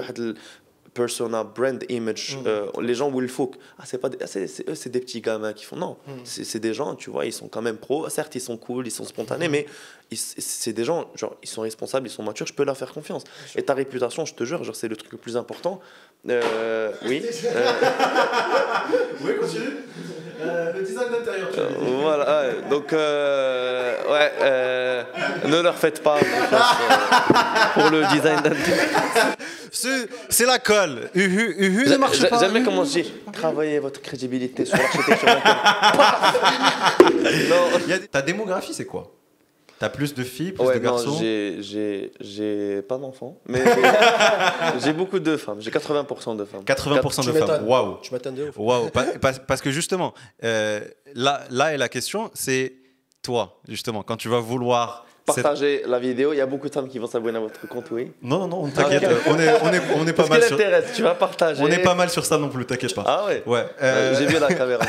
persona, brand image, Mm. euh, les gens où il faut ah, c'est pas des, ah, c'est, c'est- eux, c'est des petits gamins qui font, non, Mm. c'est, c'est des gens, tu vois, ils sont quand même pros, certes, ils sont cool, ils sont spontanés, Mm. mais c'est des gens, genre, ils sont responsables, ils sont matures, je peux leur faire confiance. Et ta réputation, je te jure, genre, c'est le truc le plus important Euh, oui. Euh, Oui, continue. Euh, le design d'intérieur, voilà, ouais. donc euh, ouais, euh, ne leur faites pas confiance, pour le design d'intérieur. C'est c'est la colle. Uhu, uhu ne marche pas. J'aime comment je dis. Travaillez votre crédibilité sur l'architecture d'intérieur. non, Il y a des- Ta démographie, c'est quoi? T'as plus de filles, plus ouais, de garçons j'ai- j'ai j'ai pas d'enfants, mais j'ai- beaucoup de femmes. J'ai 80% de femmes. 80% de femmes. Waouh. Tu m'attends de ouf. Waouh. Pa- pa- parce que justement, euh, là, là est la question, c'est toi, justement, quand tu vas vouloir. Partagez la vidéo. Il y a beaucoup de femmes qui vont s'abonner à votre compte, oui. Non, non, non, t'inquiète, on est, on est, on est pas Parce mal sur. tu vas partager. On est pas mal sur ça non plus, t'inquiète pas. Ah ouais. Ouais. Euh, J'ai vu la caméra.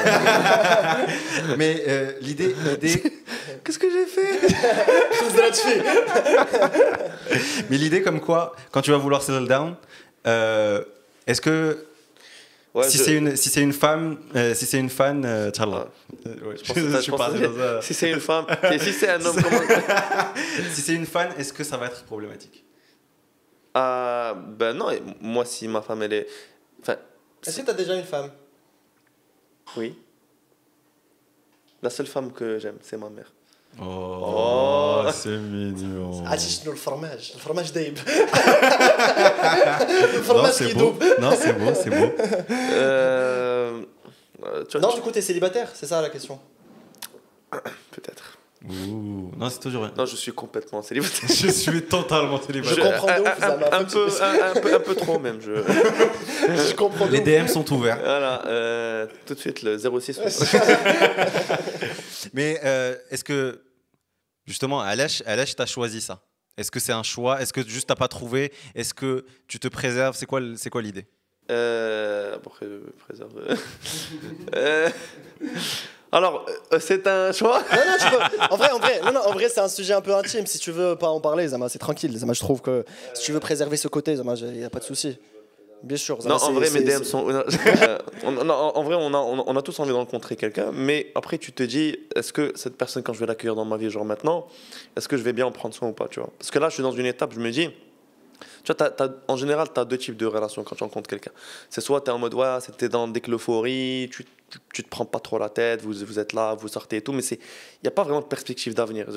mais euh, l'idée, l'idée, Qu'est-ce que j'ai fait? Mais l'idée comme quoi, quand tu vas vouloir settle down, euh, est-ce que si c'est une, si c'est une femme, euh, si c'est une fan, euh, tchallah. Ouais, euh, je, je, je pense que que si c'est une femme, si c'est un homme, comment... si c'est une fan, est-ce que ça va être problématique? Ah, ben non, moi si ma femme elle est, enfin. Est-ce que t'as déjà une femme? Oui. La seule femme que j'aime, c'est ma mère. Oh, oh. c'est mignon. fromage le fromage دايب non, c'est beau. Non, c'est beau, c'est beau. Euh, euh, non, du coup, t'es célibataire, c'est ça la question Peut-être. Non, c'est toujours rien. Non, je suis complètement célibataire. je suis totalement célibataire. Je, comprends de ouf, un, peu, un, peu, un, peu, trop même. Je, je comprends. Les DM sont ouverts. Voilà, euh, tout de suite le 06. Mais est-ce que justement, Alash, Alash, t'as choisi ça? Est-ce que c'est un choix? Est-ce que juste t'as pas trouvé? Est-ce que tu te préserves? C'est quoi, c'est quoi l'idée? Euh, après, euh, préserve. Euh, alors, euh, c'est un choix? Non, non, tu peux- En vrai, en vrai, non, non, en vrai, c'est un sujet un peu intime. Si tu veux pas en parler, Zama, c'est tranquille. Zama, je trouve que si tu veux préserver ce côté, Zama, il y a pas de souci. Bien sûr. Zama, Non, en vrai, mes DM sont. Euh, non, en vrai, on a, on tous envie de rencontrer quelqu'un, mais après, tu te dis, est-ce que cette personne, quand je vais l'accueillir dans ma vie, genre maintenant, est-ce que je vais bien en prendre soin ou pas, tu vois? Parce que là, je suis dans une étape, je me dis. Tu vois, t'as- en général, tu as deux types de relations quand tu rencontres quelqu'un. C'est soit tu es en mode, ouais, c'était dans dès que l'euphorie, tu, tu, te prends pas trop la tête, vous, vous êtes là, vous sortez et tout, mais il n'y a pas vraiment de perspective d'avenir.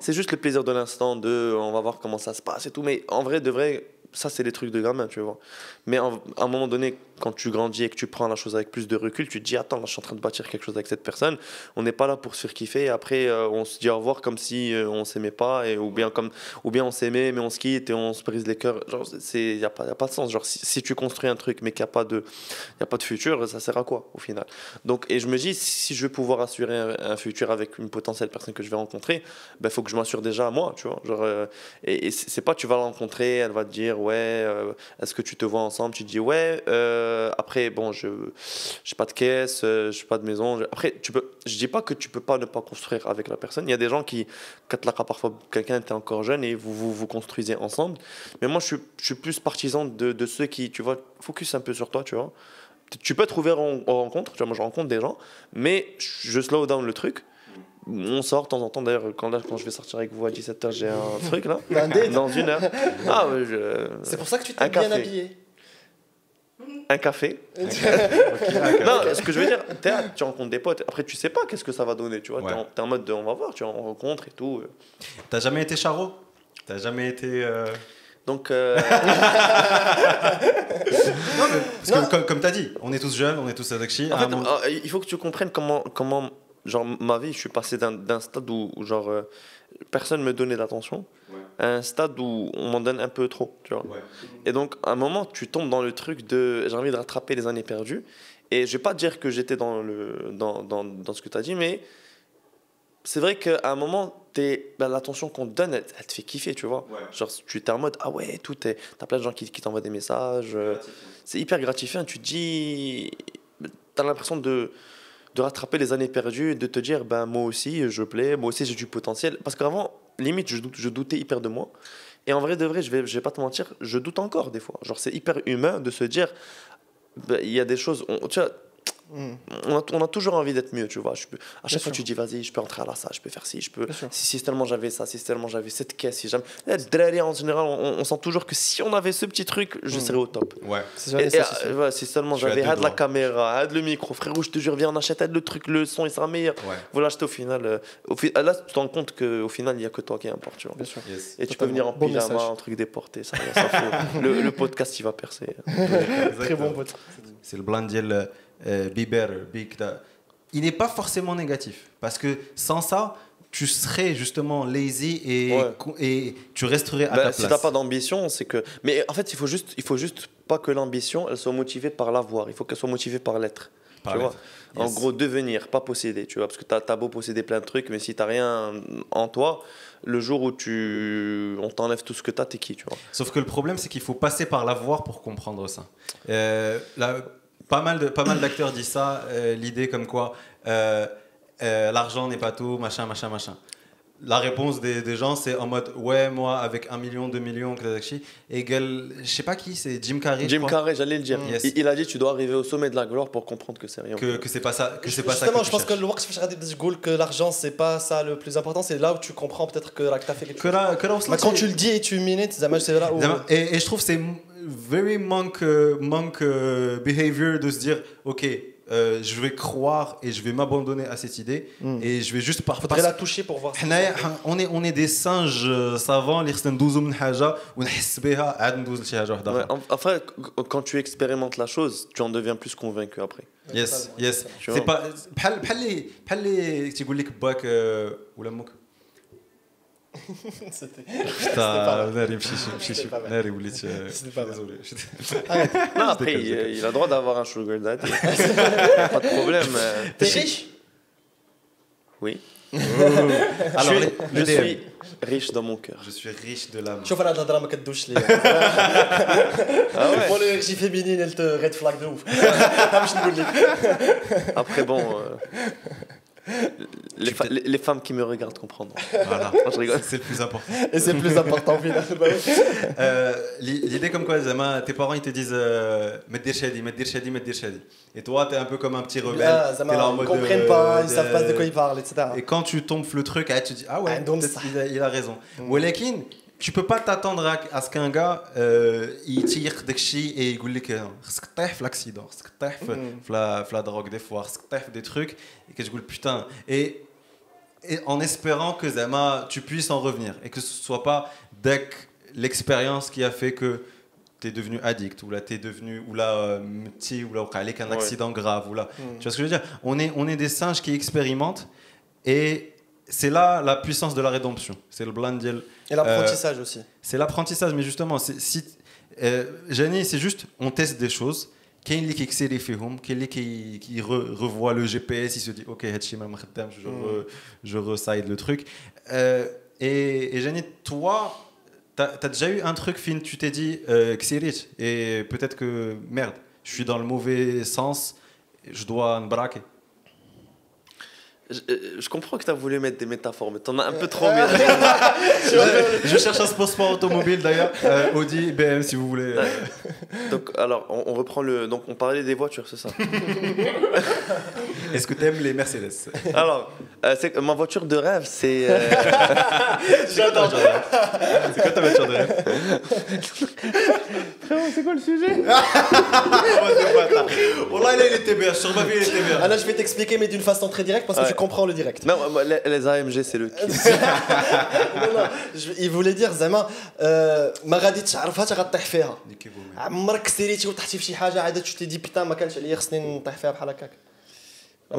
C'est juste le plaisir de l'instant, de on va voir comment ça se passe et tout, mais en vrai, de vrai, ça, c'est des trucs de gamin, tu vois. Mais en- à un moment donné, quand tu grandis et que tu prends la chose avec plus de recul, tu te dis Attends, là, je suis en train de bâtir quelque chose avec cette personne. On n'est pas là pour se faire kiffer. Et après, euh, on se dit au revoir comme si euh, on s'aimait pas, et, ou, bien comme, ou bien on s'aimait, mais on se quitte et on se brise les cœurs. Il n'y a, a pas de sens. Genre, si, si tu construis un truc, mais qu'il n'y a, pas de- y a pas de futur, ça sert à quoi au final? Donc, Et je me dis Si je vais pouvoir assurer un, futur avec une potentielle personne que je vais rencontrer, il ben, faut que je m'assure déjà à moi, tu vois. Genre, euh, et, et c'est pas tu vas la elle va te dire ouais, euh, est-ce que tu te vois ensemble? Tu dis ouais. euh, après bon, je j'ai pas de caisse, euh, j'ai pas de maison. Je- Après tu peux, je dis pas que tu peux pas ne pas construire avec la personne. Il y a des gens qui quand parfois quelqu'un était encore jeune et vous vous, vous construisez ensemble. Mais moi je suis je suis plus partisan de, de ceux qui tu vois focus un peu sur toi, tu vois. Tu peux trouver en, en rencontre, tu vois, moi je rencontre des gens, mais je slow down le truc. On sort de temps en temps, d'ailleurs, quand, là, quand je vais sortir avec vous à 17h, j'ai un truc là. Un. Dans une heure. Ah ouais, je- C'est pour ça que tu Un t'es bien café. habillé. un café. non, ce que je veux dire, tu rencontres des potes. Après, tu sais pas qu'est-ce que ça va donner, tu vois. Ouais. T'es en, t'es en mode de, on va voir, tu vois, on rencontre et tout. T'as jamais été charo T'as jamais été. euh, Donc, euh, Parce que, comme, comme t'as dit, on est tous jeunes, on est tous en fait, euh, il faut que tu comprennes comment, comment genre, ma vie, je suis passé d'un stade où, où, genre, euh, personne me donnait d'attention à un stade où on m'en donne un peu trop, tu vois. Et donc, à un moment, tu tombes dans le truc de j'ai envie de rattraper les années perdues. Et je vais pas dire que j'étais dans, le, dans, dans, dans ce que tu as dit, mais c'est vrai qu'à un moment, ben, l'attention qu'on te donne, elle, elle te fait kiffer, tu vois. Genre, tu es en mode, ah ouais, tout est. T'as plein de gens qui, qui t'envoient des messages. euh, c'est hyper gratifiant. Tu te dis. T'as l'impression de, de rattraper les années perdues de te dire, ben moi aussi, je plais, moi aussi, j'ai du potentiel. Parce qu'avant, limite, je, je doutais hyper de moi. Et en vrai, de vrai, je vais, je vais pas te mentir, je doute encore des fois. Genre, c'est hyper humain de se dire, ben, il y a des choses. on- tu vois, Mm. on, a, on a toujours envie d'être mieux, tu vois. Je peux, à chaque Bien fois, sûr. tu dis, vas-y, je peux entrer à la salle, je peux faire ci, je peux. Si, si seulement j'avais ça, si seulement j'avais cette caisse, si jamais. Eh, Drari, en général, on, on sent toujours que si on avait ce petit truc, je Mm. serais au top. Ouais. C'est ça, euh, ouais, si seulement Je j'avais had la caméra, had le micro, frérot, je te jure, viens, on achète had le truc, le son, il sera meilleur. Ouais. Voilà, j'étais au final. euh, au fi- là, tu te rends compte qu'au final, il n'y a que toi qui importe, tu vois. Bien sûr. Yes. Et tu peux venir en Bon pyjama, message. un truc déporté, ça, ça fout. le, le podcast, il va percer. Très bon pote. C'est le blanc euh, be better, be... Il n'est pas forcément négatif. Parce que sans ça, tu serais justement lazy et, et tu resterais à ben, ta place. Si t'as pas d'ambition, c'est que. Mais en fait, il faut juste, il faut juste pas que l'ambition, elle soit motivée par l'avoir. Il faut qu'elle soit motivée par l'être. Tu vois. En gros, devenir, pas posséder, tu vois, parce que tu as, beau posséder plein de trucs, mais si tu n'as rien en toi, le jour où tu, on t'enlève tout ce que tu as, t'es qui, tu vois? Sauf que le problème, c'est qu'il faut passer par l'avoir pour comprendre ça. Euh, la pas mal de- pas mal d'acteurs disent ça, euh, l'idée comme quoi euh, euh, l'argent n'est pas tout, machin, machin, machin. La réponse des, des gens, c'est en mode ouais, moi avec un million, deux millions, Kardashian, égale, je sais pas qui, c'est Jim Carrey. Jim Carrey, j'allais le dire. Yes. Il, il a dit tu dois arriver au sommet de la gloire pour comprendre que c'est rien. Que, que c'est pas ça, que c'est pas ça. Justement, que je tu pense que cherches. le work je que l'argent c'est pas ça le plus important, c'est là où tu comprends peut-être que que t'as fait quelque Que chose. là, que là, on se Mais lance, quand tu le dis et tu minutes, c'est là où. Et, et je trouve que c'est very monk, euh, monk euh, behavior de se dire, OK, euh, je vais croire et je vais m'abandonner à cette idée hmm. et je vais juste par faudrait la toucher pour voir on est on est des singes savants les enfin quand tu expérimentes la chose tu en deviens plus convaincu après. Yes yes. C'est pas pas les pas les tu dis que ou la Putain, Narim, Narim, C'était pas euh, désolé. Ah non, après, il, a le droit d'avoir un sugar daddy. pas de problème. T'es riche Oui. Alors, je, suis, je suis riche dans mon cœur. Je suis riche de l'âme. Tu vois, là, dans douche, les. Pour l'énergie féminine, elle te red flag de ouf. Après, bon. Euh, les, fa- les- les femmes qui me regardent comprendront. voilà je rigole. c'est le plus important et c'est le plus important au final oui. Euh, l'i- L'idée comme quoi, Zama, tes parents ils te disent euh, me dire shadi, me dire shadi, me dire shadi. Et toi, t'es un peu comme un petit rebelle. Ah, ça t'es là en mode, ils comprennent euh, pas ils de- savent pas de quoi ils parlent etc Et quand tu tombes le truc, ah, tu dis ah ouais, Ah, il, a, il a raison. Walakin, tu peux pas t'attendre à, ce qu'un gars euh, il tire des chi et il goulait que c'est l'accident, c'est la, la drogue des fois, c'est des trucs et que je goule putain. Et, en espérant que Zama tu puisses en revenir et que ce soit pas dès l'expérience qui a fait que tu es devenu addict ou là tu devenu ou là euh, petit ou là avec un accident grave ou là. Mm. Tu vois ce que je veux dire? On est on est des singes qui expérimentent et c'est là la puissance de la rédemption. C'est le blind. Et l'apprentissage euh, aussi. C'est l'apprentissage, mais justement, si, euh, c'est juste, on teste des choses. Quel est qui quel est qui, revoit le GPS, il se dit OK, je mm. re, je reside le truc. Euh, et, et Jenny, toi, t'as as déjà eu un truc fin, tu t'es dit euh, et peut-être que merde, je suis dans le mauvais sens, je dois me braquer. Je, euh, je comprends que tu as voulu mettre des métaphores, mais t'en as un peu trop mis. je cherche un sponsor automobile d'ailleurs Euh, Audi BM si vous voulez euh, Donc, alors, on, on reprend le. Donc, on parlait des voitures, c'est ça? Est-ce que t'aimes les Mercedes? Alors, euh, c'est que ma voiture de rêve, c'est. euh, J'adore. C'est quoi ta voiture de rêve? C'est quoi le sujet? Oh là, il était bien. Sur ma vie, il était bien. ah là je vais t'expliquer mais d'une façon très directe parce que Ouais tu comprends le direct. Non, les, AMG, c'est le kiff. non, non, il voulait dire, زعما ما غادي تعرفها غطيح فيها. عمرك سيريتي وطحتي في tu t'es dit putain ما كانش عليا خصني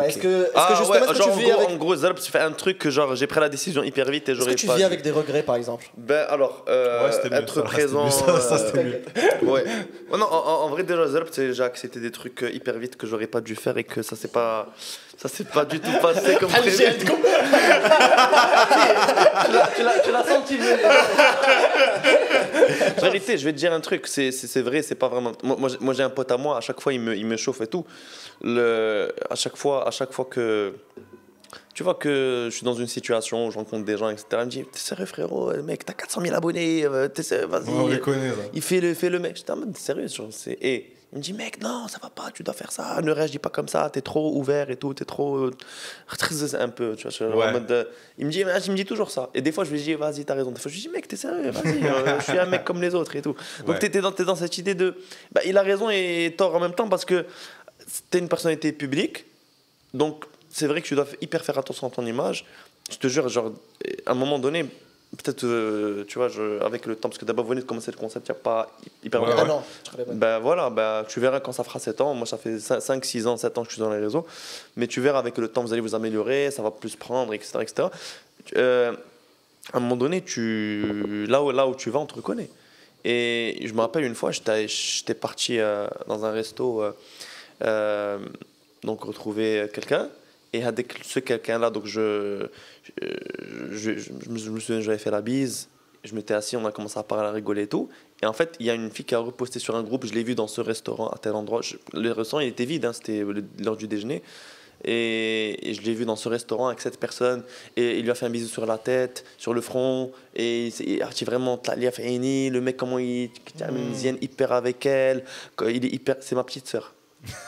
Est-ce que, ah, tu en gros, avec... en tu fais un truc que j'ai pris la décision hyper vite et j'aurais pas. Est-ce que tu vis avec des regrets par exemple? Alors, ça, en, déjà, des trucs euh, hyper vite que j'aurais pas dû faire et que ça pas. Ça s'est pas du tout passé comme prévu. tu l'as senti En réalité, je vais te dire un truc, c'est vrai, c'est pas vraiment. Moi, moi j'ai un pote à moi, à chaque fois il me, il me chauffe et tout. Le, à chaque fois, à chaque fois que tu vois que je suis dans une situation où je rencontre des gens, etc. Il me dit T'es sérieux, frérot euh, Mec, t'as 400 000 abonnés, euh, t'es sérieux, vas-y. On les connaît. Il fait le, fait le mec. J'étais en mode sérieux. genre, Et il me dit Mec, non, ça va pas, tu dois faire ça, ne réagis pas comme ça, t'es trop ouvert et tout, t'es trop. euh, un peu, tu vois. en mode, il, me dit, il me dit toujours ça. Et des fois, je lui dis Vas-y, t'as raison. Des fois, je lui dis Mec, t'es sérieux, vas-y, je suis un mec comme les autres et tout. Donc, Ouais. t'es t'es dans, t'es dans cette idée de. Bah, il a raison et tort en même temps parce que t'es une personnalité publique. Donc, c'est vrai que tu dois hyper faire attention à ton image. Je te jure, genre, à un moment donné, peut-être, euh, tu vois, je- avec le temps, parce que d'abord, vous venez de commencer le concept, il n'y a pas hyper Ouais, longtemps. Ah non. Ben voilà, ben, tu verras quand ça fera 7 ans. Moi, ça fait 5, 6 ans, 7 ans que je suis dans les réseaux. Mais tu verras avec le temps, vous allez vous améliorer, ça va plus prendre, etc. etc. Euh, à un moment donné, tu, là, où, là où tu vas, on te reconnaît. Et je me rappelle une fois, j'étais parti euh, dans un resto, donc retrouver quelqu'un. Et avec ce quelqu'un-là, donc je, je, je, je- je me souviens, j'avais fait la bise, je m'étais assis, on a commencé à parler, à rigoler et tout. Et en fait, il y a une fille qui a reposté sur un groupe, je l'ai vu dans ce restaurant, à tel endroit. Je- le restaurant, il était vide, hein, c'était l'heure du déjeuner. Et, et je l'ai vu dans ce restaurant avec cette personne. Et il lui a fait un bisou sur la tête, sur le front. Et il a dit vraiment, il Eni, le mec, comment il, il zien hyper avec elle. Il est hyper, c'est ma petite sœur.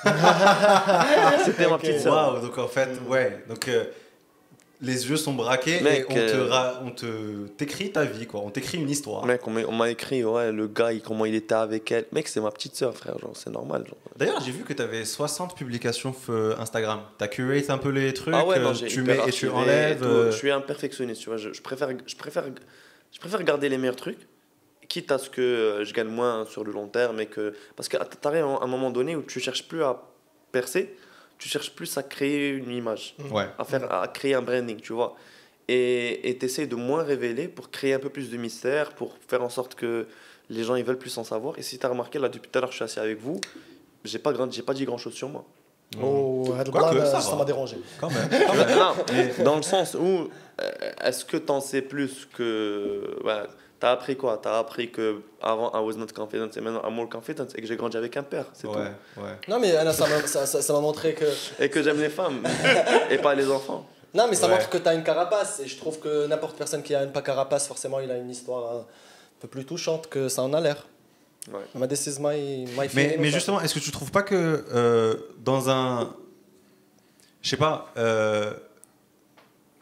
C'était ma petite sœur. Waouh, donc en fait, ouais. Donc euh, les yeux sont braqués Mec, et on te, euh, ra- on te t'écrit ta vie, quoi. On t'écrit une histoire. Mec, on m'a- écrit, ouais, le gars, il- comment il était avec elle. Mec, c'est ma petite sœur, frère, genre, c'est normal. D'ailleurs, j'ai vu que tu avais 60 publications f- Instagram. Tu as curate un peu les trucs, Ah ouais, non, euh, j'ai tu mets et tu enlèves. euh, Je suis un perfectionniste, tu vois. Je, je préfère, je, préfère, je préfère garder les meilleurs trucs, quitte à ce que euh, je gagne moins sur le long terme. Et que... Parce que t'arrives à un moment donné où tu cherches plus à percer, tu cherches plus à créer une image, Ouais. à, faire, à créer un branding, tu vois. Et tu essaies de moins révéler pour créer un peu plus de mystère, pour faire en sorte que les gens ils veulent plus en savoir. Et si tu as remarqué, là, depuis tout à l'heure, je suis assis avec vous, j'ai pas, grand- j'ai pas dit grand chose sur moi. Oh, Quoique, là, ça m'a dérangé. Quand même. non, dans le sens où, euh, est-ce que t'en sais plus que. T'as appris quoi? T'as appris que avant I was not confident et maintenant I'm more confident et que j'ai grandi avec un père, c'est Ouais, tout. ouais. Non, mais Anna, ça m'a ça- ça- montré que. Et que j'aime les femmes et pas les enfants. Non, mais ça Ouais. montre que tu as une carapace. Et je trouve que n'importe personne qui a une pas carapace, forcément, il a une histoire un peu plus touchante que ça en a l'air. Ouais. Ma this is my, my Mais, mais justement, est-ce que tu trouves pas que euh, dans un. Je sais pas. euh,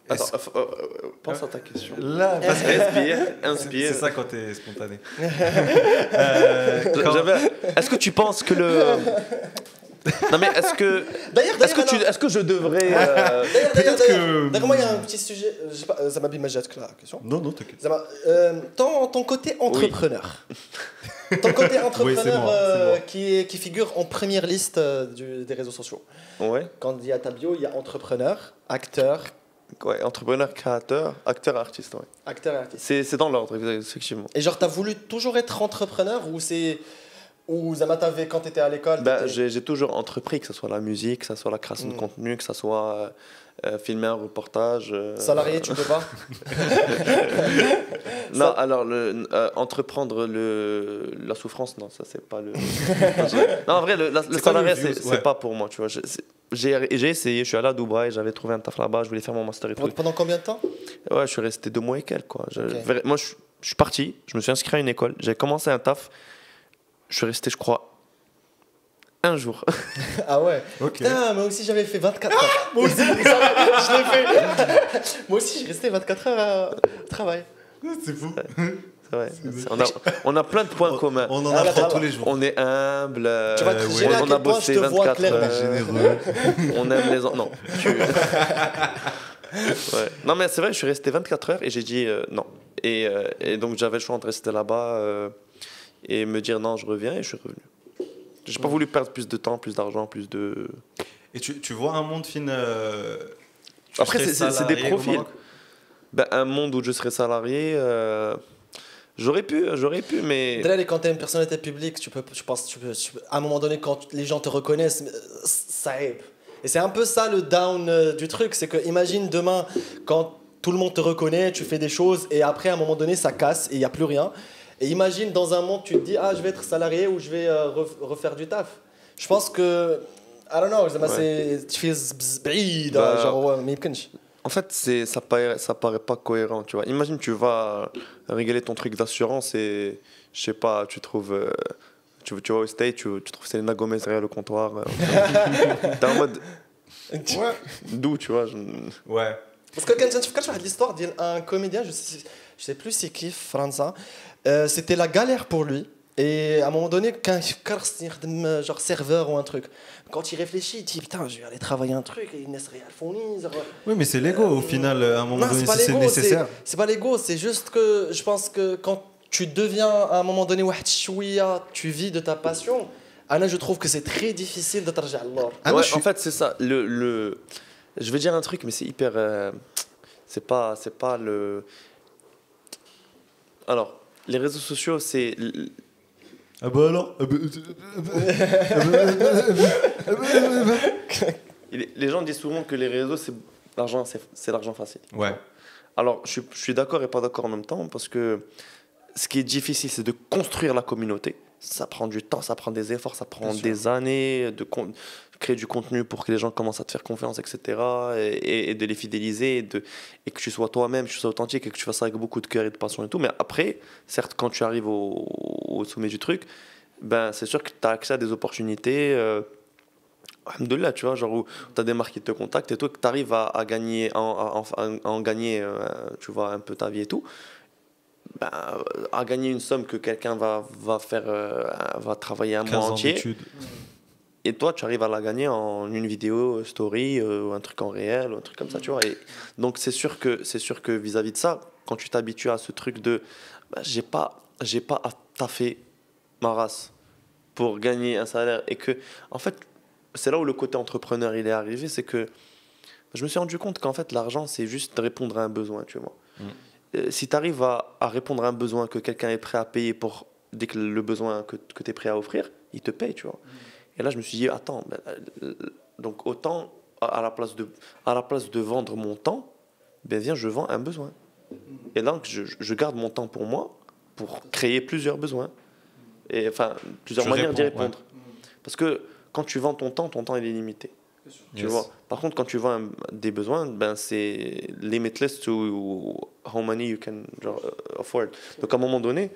Attends, euh, euh, euh, pense à ta question. Là, parce que- Inspire, c'est inspire. c'est ça quand t'es spontané. Euh, quand- Est-ce que tu penses que le. Non mais est-ce que. D'ailleurs, Est-ce que, d'ailleurs, tu... est-ce que je devrais. euh, D'ailleurs, que- moi, il y a un petit sujet. euh, je sais pas, ça m'a bien majette la question. Non, non, t'inquiète. Euh, ton, ton côté entrepreneur. ton côté entrepreneur moi, euh, qui, est- qui figure en première liste euh, du- des réseaux sociaux. Ouais. Quand il y a ta bio, il y a entrepreneur, acteur, ouais, entrepreneur, créateur, acteur, artiste. Ouais. acteur et artiste. C'est c'est dans l'ordre, effectivement. Et genre, t'as voulu toujours être entrepreneur ou c'est. Ou Zama, t'avais quand t'étais à l'école t'étais- j'ai j'ai toujours entrepris, que ce soit la musique, que ce soit la création de Mm. contenu, que ce soit euh, euh, filmer un reportage. euh, Salarié, tu peux pas? Non, Ça- alors, le, euh, entreprendre le, la souffrance, non, ça c'est pas le. non, en vrai, le, la- le C'est ouais. c'est pas pour moi, tu vois. Je- c'est- J'ai j'ai essayé, je suis allé à Dubaï, j'avais trouvé un taf là-bas, je voulais faire mon master et tout. Pendant combien de temps? Ouais, je suis resté deux mois et quelques, quoi. Je- Moi, je, je suis parti, je me suis inscrit à une école, j'ai commencé un taf, je suis resté, je crois, un jour. Ah ouais Ok. Putain, moi aussi j'avais fait 24 heures. moi aussi, je l'ai fait. moi aussi j'ai resté 24 heures à- au travail. C'est fou. C'est vrai. C'est- On a, on a plein de points communs. On en Ah, apprend tous les jours. On est humble, euh, Tu vas te ouais. gêner à on, a bossé te vois 24 clairement. heures. Généreux. On aime les enfants. Non. tu- Ouais. Non, mais c'est vrai, je suis resté 24 heures et j'ai dit euh, non. Et, euh, et donc j'avais le choix entre rester là-bas euh, et me dire non, je reviens et je suis revenu. J'ai pas voulu perdre plus de temps, plus d'argent, plus de. Et tu, tu vois un monde fin. euh, Après, c'est- des profils. Ben, un monde où je serais salarié, euh, J'aurais pu, j'aurais pu, mais. Dalal quand t'as une personnalité publique, tu peux, je tu peux, tu peux, à un moment donné, quand les gens te reconnaissent, euh, ça aide. Et c'est un peu ça le down euh, du truc, c'est que imagine demain quand tout le monde te reconnaît, tu fais des choses et après à un moment donné ça casse et il y a plus rien. Et imagine dans un monde tu te dis ah je vais être salarié ou je vais euh, refaire du taf. Je pense que I don't know, ouais. c'est tu fais bah, genre ouais, mais en fait, c'est, ça, paraît, ça paraît pas cohérent, tu vois. Imagine, tu vas régaler ton truc d'assurance et, je sais pas, tu trouves... euh, tu, tu vas au state, tu, tu trouves Selena Gomez derrière le comptoir. euh, T'es en mode... D'où, tu vois je- Ouais. Parce que quand je me l'histoire d'un comédien, je sais, je sais plus c'est qui, Franza, euh, c'était la galère pour lui. Et à un moment donné, quand il genre serveur ou un truc, quand il réfléchit, il dit putain, je vais aller travailler un truc, et Inès Real fournir. Oui, mais c'est l'ego au final, à un moment donné, si c'est nécessaire. C'est pas l'ego, c'est juste que je pense que quand tu deviens à un moment donné, tu vis de ta passion, Anna, je trouve que c'est très difficile de à Allah. En fait, c'est ça. Le, le, Je vais dire un truc, mais c'est hyper. Euh, c'est pas, pas le. Alors, les réseaux sociaux, c'est ah bah alors Ah bah, Les les gens disent souvent que les réseaux, c'est l'argent, c'est c'est l'argent facile. Ouais. Alors, je suis d'accord et pas d'accord en même temps parce que ce qui est difficile, c'est de construire la communauté. Ça prend du temps, ça prend des efforts, ça prend des années de créer du contenu pour que les gens commencent à te faire confiance, etc. Et, et- et de les fidéliser et, de, et que tu sois toi-même, que tu sois authentique et que tu fasses ça avec beaucoup de cœur et de passion et tout. Mais après, certes, quand tu arrives au, au sommet du truc, ben, c'est sûr que tu as accès à des opportunités. Euh, Alhamdoulilah, tu vois, genre où tu as des marques qui te contactent et tout, que tu arrives à, à gagner, à en gagner, euh, tu vois, un peu ta vie et tout, euh, à gagner une somme que quelqu'un va, va faire, euh, va travailler un 15 mois entier, et toi, tu arrives à la gagner en une vidéo, story, euh, ou un truc en réel, ou un truc comme ça, tu vois. Et donc, c'est sûr que, c'est sûr que vis-à-vis de ça, quand tu t'habitues à ce truc de, bah, j'ai pas, j'ai pas à taffer ma race pour gagner un salaire, et que, en fait, c'est là où le côté entrepreneur il est arrivé, c'est que je me suis rendu compte qu'en fait, l'argent, c'est juste répondre à un besoin, tu vois. Euh, si tu arrives à, à répondre à un besoin que quelqu'un est prêt à payer pour dès que le besoin que, que tu es prêt à offrir, il te paye, tu vois. Et là, je me suis dit, attends, ben, euh, donc autant à à la place de, à la place de vendre mon temps, ben viens, je vends un besoin. Et là, je, je garde mon temps pour moi, pour créer plusieurs besoins. Et enfin, plusieurs Je manières d'y répondre. Parce que quand tu vends ton temps, ton temps il est limité. Tu Yes. vois. Par contre, quand tu un- des besoins, ben c'est limitless to how many you can euh, afford. Donc à un moment donné,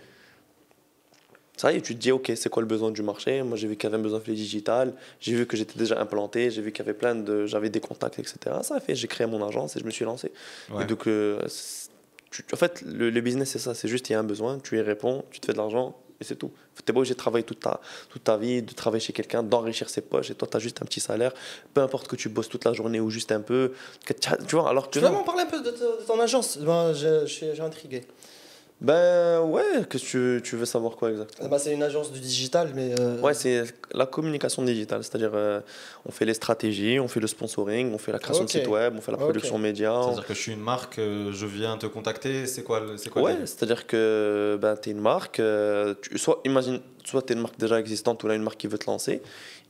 ça y est, tu te dis, ok, c'est quoi le besoin du marché? Moi, j'ai vu qu'il y avait un besoin de digital, j'ai vu que j'étais déjà implanté, j'ai vu qu'il y avait plein de. J'avais des contacts, etc. Ça a fait, j'ai créé mon agence et je me suis lancé. Ouais. Et donc, euh, tu- en fait, le, le business, c'est ça c'est juste, il y a un besoin, tu y réponds, tu te fais de l'argent et c'est tout. Tu n'es pas obligé de travailler toute ta, toute ta vie, de travailler chez quelqu'un, d'enrichir ses poches et toi, tu as juste un petit salaire, peu importe que tu bosses toute la journée ou juste un peu. tu vois, alors que. Tu veux vraiment parler un peu de, ton agence? Ben, je- je suis- J'ai intrigué. Ben ouais, que tu, tu veux savoir quoi exactement? Ah bah, c'est une agence du digital, mais. euh, Ouais, c'est la communication digitale, c'est-à-dire euh, on fait les stratégies, on fait le sponsoring, on fait la création de site web, on fait la production média. on- C'est-à-dire que je suis une marque, euh, je viens te contacter, c'est quoi, le- c'est quoi Ouais, c'est-à-dire que ben, tu es une marque, euh, tu- soit imagine, soit tu es une marque déjà existante ou là une marque qui veut te lancer.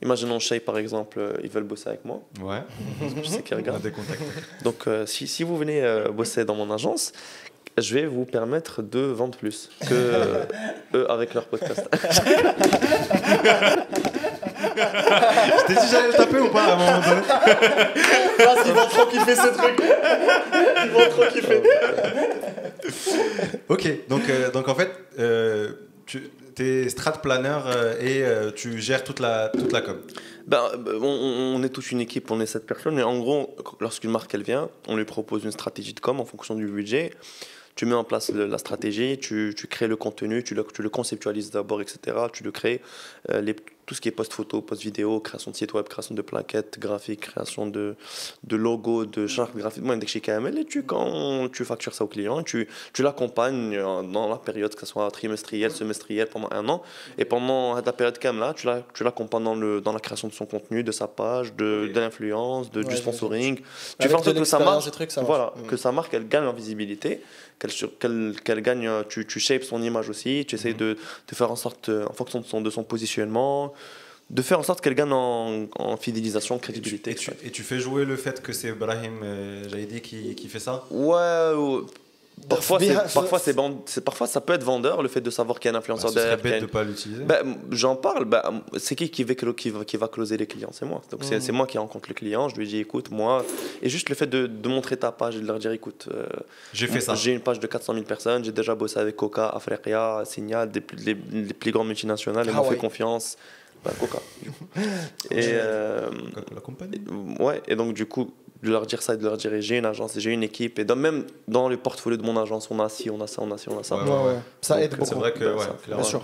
Imaginons Shay par exemple, ils veulent bosser avec moi, Ouais, je sais qu'ils on a regardent. des contacts. Donc euh, si, si vous venez euh, bosser dans mon agence, je vais vous permettre de vendre plus que euh, eux avec leur podcast. Je t'ai dit j'allais le taper ou pas à un moment donné Ah, ils vont trop kiffer ce truc. Ils vont trop kiffer. Ok, donc, euh, donc en fait, euh, tu es strat planner euh, et euh, tu gères toute la, toute la com. Ben, on, on- on est toute une équipe, on est sept personnes, mais en gros, lorsqu'une marque elle vient, on lui propose une stratégie de com en fonction du budget. Tu mets en place le- la stratégie, tu, tu crées le contenu, tu le, tu le conceptualises d'abord, etc. Tu le crées, euh, les, tout ce qui est post-photo, post-vidéo, création de site web, création de plaquettes graphiques, création de, de logos, de chartes graphiques, moi, chez KML, et tu, quand tu factures ça au client, tu, tu l'accompagnes dans la période, que ce soit trimestrielle, semestrielle, pendant un an. Et pendant la période là, tu la- tu l'accompagnes dans, le, dans la création de son contenu, de sa page, de, de l'influence, de, Ouais, du sponsoring. Tu fais en sorte que ça trucs, marche. voilà, que sa marque elle gagne en visibilité, qu'elle qu'elle qu'elle gagne, euh, tu, tu shapes son image aussi, tu essayes de, de faire en sorte, euh, en fonction de son, de son positionnement, de faire en sorte qu'elle gagne en, en fidélisation, crédibilité. Et tu, et tu fais jouer le fait que c'est Brahim euh, Jaidi qui, qui fait ça? Ouais, ou- Parfois, parfois, c'est parfois, ça peut être vendeur, le fait de savoir qu'il y a un Bah, influenceur ce serait derrière. bête de une- pas l'utiliser. Bah, j'en parle, bah, c'est qui qui va, qui, va, qui va closer les clients? C'est moi. Donc, c'est, Mm. c'est moi qui rencontre le client, je lui dis écoute, moi. Et juste le fait de, de montrer ta page et de leur dire écoute, euh, J'ai fait ça. j'ai une page de 400 000 personnes, j'ai déjà bossé avec Coca, Africa, Signal, des, les, les plus grandes multinationales, ils Ah m'ont fait confiance. Bah, Coca. Et. euh, La compagnie. Ouais, et donc du coup, de leur dire ça et de leur dire j'ai une agence, j'ai une équipe, et dans, même dans le portfolio de mon agence, on a ci, on a ça, on a ci, on a ça. Ouais, Ouais, ouais. Ça aide beaucoup. C'est vrai que ouais,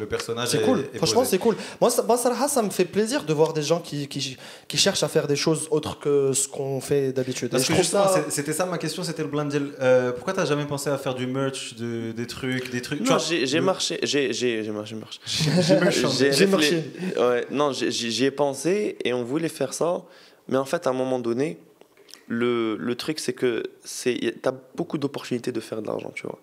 le personnage C'est est- cool, est franchement c'est cool. Moi, ça, moi, ça me fait plaisir de voir des gens qui, qui, qui cherchent à faire des choses autres que ce qu'on fait d'habitude. Ça- c'était ça ma question, c'était le blind deal. Euh, pourquoi t'as jamais pensé à faire du merch, de, des trucs, des trucs? Non, j'ai j'ai le- marché, j'ai j'ai j'ai marché, marché. J'ai marché. Ouais, non, j'y ai pensé et on voulait faire ça, mais en fait, à un moment donné, le, le truc, c'est que tu as beaucoup d'opportunités de faire de l'argent, tu vois.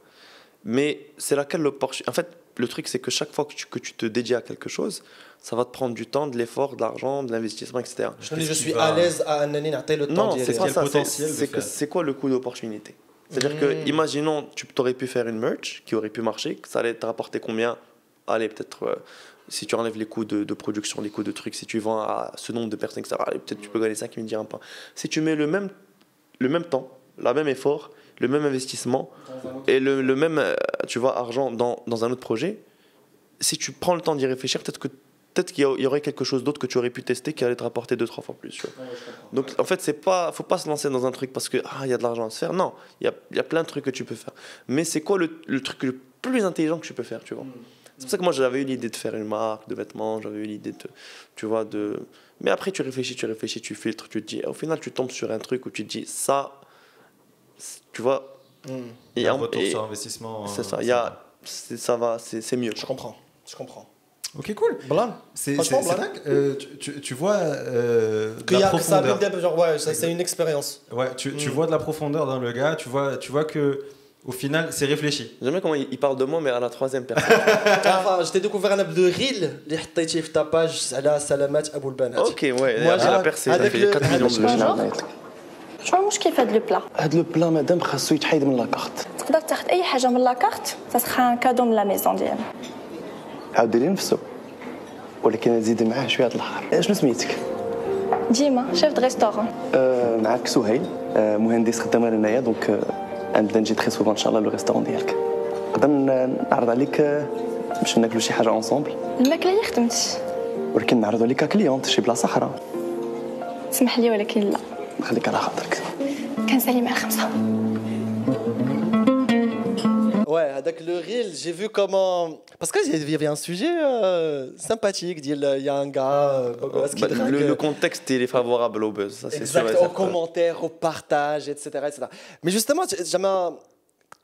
Mais c'est laquelle l'opportunité En fait, le truc, c'est que chaque fois que tu, que tu te dédies à quelque chose, ça va te prendre du temps, de l'effort, de l'argent, de l'investissement, etc. je te dis, je suis va- à l'aise à un année, le temps Non, c'est quel ça. c'est- quoi le coût d'opportunité? C'est-à-dire que, imaginons, tu aurais pu faire une merch qui aurait pu marcher, que ça allait te rapporter combien? Allez, peut-être, euh, si tu enlèves les coûts de, de production, les coûts de trucs, si tu vends à ce nombre de personnes, etc., allez, peut-être tu peux gagner 5 000 dirhams. Si tu mets le même, le même temps, le même effort, le même investissement et le, le même, euh, tu vois, argent dans, dans un autre projet, si tu prends le temps d'y réfléchir, peut-être que peut-être qu'il y aurait quelque chose d'autre que tu aurais pu tester qui allait te rapporter deux trois fois plus. Donc en fait, c'est pas, faut pas se lancer dans un truc parce que ah il y a de l'argent à se faire. Non, il y a, y a plein de trucs que tu peux faire. Mais c'est quoi le, le truc le plus intelligent que tu peux faire, tu vois? C'est pour ça que moi j'avais eu l'idée de faire une marque de vêtements, j'avais eu l'idée de, tu vois, de. Mais après tu réfléchis, tu réfléchis, tu filtres, tu te dis. Au final, tu tombes sur un truc où tu te dis ça, tu vois. Mm. Il y a un retour et- sur investissement. c'est euh, ça. Il y a, c'est- ça va, c'est c'est mieux. Je comprends, je comprends. Ok, cool. Blan C'est. Euh, tu, tu- tu vois euh, de Qu'il y la a ça profondeur. a genre, ouais, ça, c'est une expérience. Ouais, tu, tu Mm. vois de la profondeur dans le gars. Tu vois, tu vois que au final, c'est réfléchi. J'aime bien comment il parle de moi, mais à la troisième personne. Ah, enfin, je t'ai découvert un app de Reel, les ta page, Salah Salamat Aboul Banat. Ok, ouais, moi, j'ai la percée, ça fait 4 millions de vues. شنو كيف هاد البلا هاد البلا مادام خاصو يتحيد من لاكارت تقدر تاخذ اي حاجه من لاكارت تسخان كادو من لا ميزون ديالنا عاود ديري نفسو ولكن زيد معاه شويه الحار شنو سميتك ديما شيف دو ريستورون معاك سهيل مهندس خدام هنايا دونك غنبدا نجي تري سوفون ان شاء الله لو ريستورون ديالك نقدر نعرض عليك باش ناكلو شي حاجة اونصومبل الماكلة هي خدمت ولكن نعرضو عليك كليونت شي بلاصة أخرى. اسمح لي ولكن لا. نخليك على خاطرك. كنسالي مع الخمسة. Ouais, avec le reel, j'ai vu comment. Parce qu'il y avait un sujet euh, sympathique. Il y a un gars, euh, qui Bah, le, euh, le contexte il est favorable au buzz, ça c'est sûr. Exact, aux commentaires, au partage, etc., etc. Mais justement, tu, jamais un-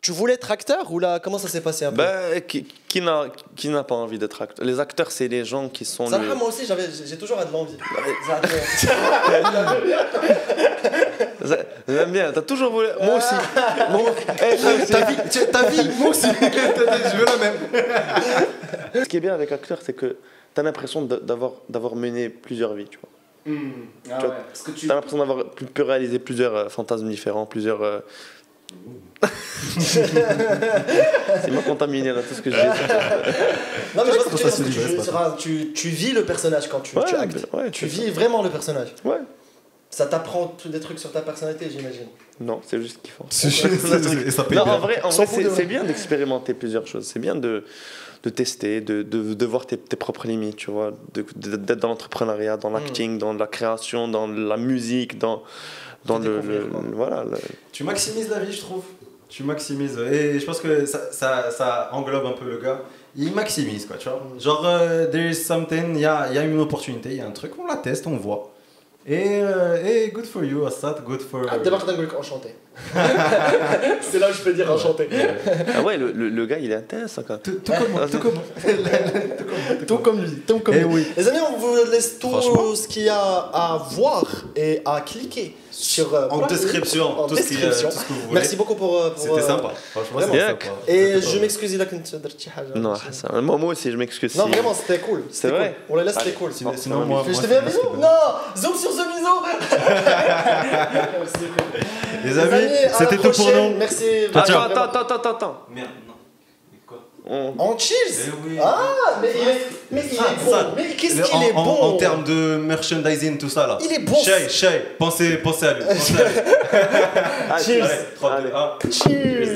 tu voulais être acteur ou là, comment ça s'est passé un peu Bah, qui, qui n'a qui n'a pas envie d'être acteur? Les acteurs, c'est les gens qui sont. Ça, le- moi aussi, j'avais, j'ai toujours de l'envie. J'aime bien, t'as toujours voulu. Moi aussi. Moi- Eh, toi aussi. Ta vie, tu- ta vie, moi aussi. Je veux la même. Ce qui est bien avec acteur, c'est que t'as l'impression d'avoir d'avoir mené plusieurs vies, tu vois. Ah Tu vois, Parce que tu. T'as l'impression d'avoir pu, pu réaliser plusieurs euh, fantasmes différents, plusieurs. euh, c'est moi contaminé là, tout ce que j'ai. Non, mais je vois que tu, Ça tu, tu, tu vis le personnage quand tu, Ouais, tu actes. ouais, tu c'est vis vraiment le personnage. Ouais. Ça t'apprend des trucs sur ta personnalité, j'imagine. Non, c'est juste kiffant. Ça paye Non, bien. en vrai, en vrai, c'est c'est bien d'expérimenter plusieurs choses. C'est bien de, de tester, de, de, de voir tes, tes propres limites, tu vois, d'être dans l'entrepreneuriat, dans l'acting, dans la création, dans la musique, dans, dans De le, découvrir, le- quoi. voilà. le- Tu maximises la vie, je trouve. Tu maximises. Et je pense que ça, ça, ça englobe un peu le gars. Il maximise, quoi, tu vois. Genre, euh, there is something, il y a, il y a une opportunité, il y a un truc, on la teste, on voit. Et, euh, et good for you, Assad, good for. Ah, je donne enchanté. C'est là où je peux dire enchanté. Ah ouais, le, le, le gars, il est intéressant quand même. Tout, tout comme moi, tout comme. Tout comme lui, tout comme Eh lui. oui. Les amis, on vous laisse tout ce qu'il y a à voir et à cliquer sur, euh, en description, en tout, description. Ce qui, euh, tout, Ce que vous voulez. Merci beaucoup pour. Euh, pour C'était euh, sympa. Franchement, c'était sympa. Et je m'excuse là que tu Non, Hassan. Moi, moi aussi, je m'excuse. Non, vraiment, c'était cool. C'est vrai. On la laisse, c'était cool. Sinon, sinon moi, je te fais un bisou. Non, zoom sur ce bisou. Les amis, c'était tout pour nous. Merci. Attends, attends, attends, attends. Merde. Quoi On- En cheers Eh oui. Ah, mais il est, mais il Ça, est bon. Mais qu'est-ce qu'il en, est en- bon En termes de merchandising, tout ça là. Il est bon. Shay, Shay, pensez, pensez à lui. Pensez à lui. Ah, Cheers. Allez, 3, 2, Allez. 1. Cheers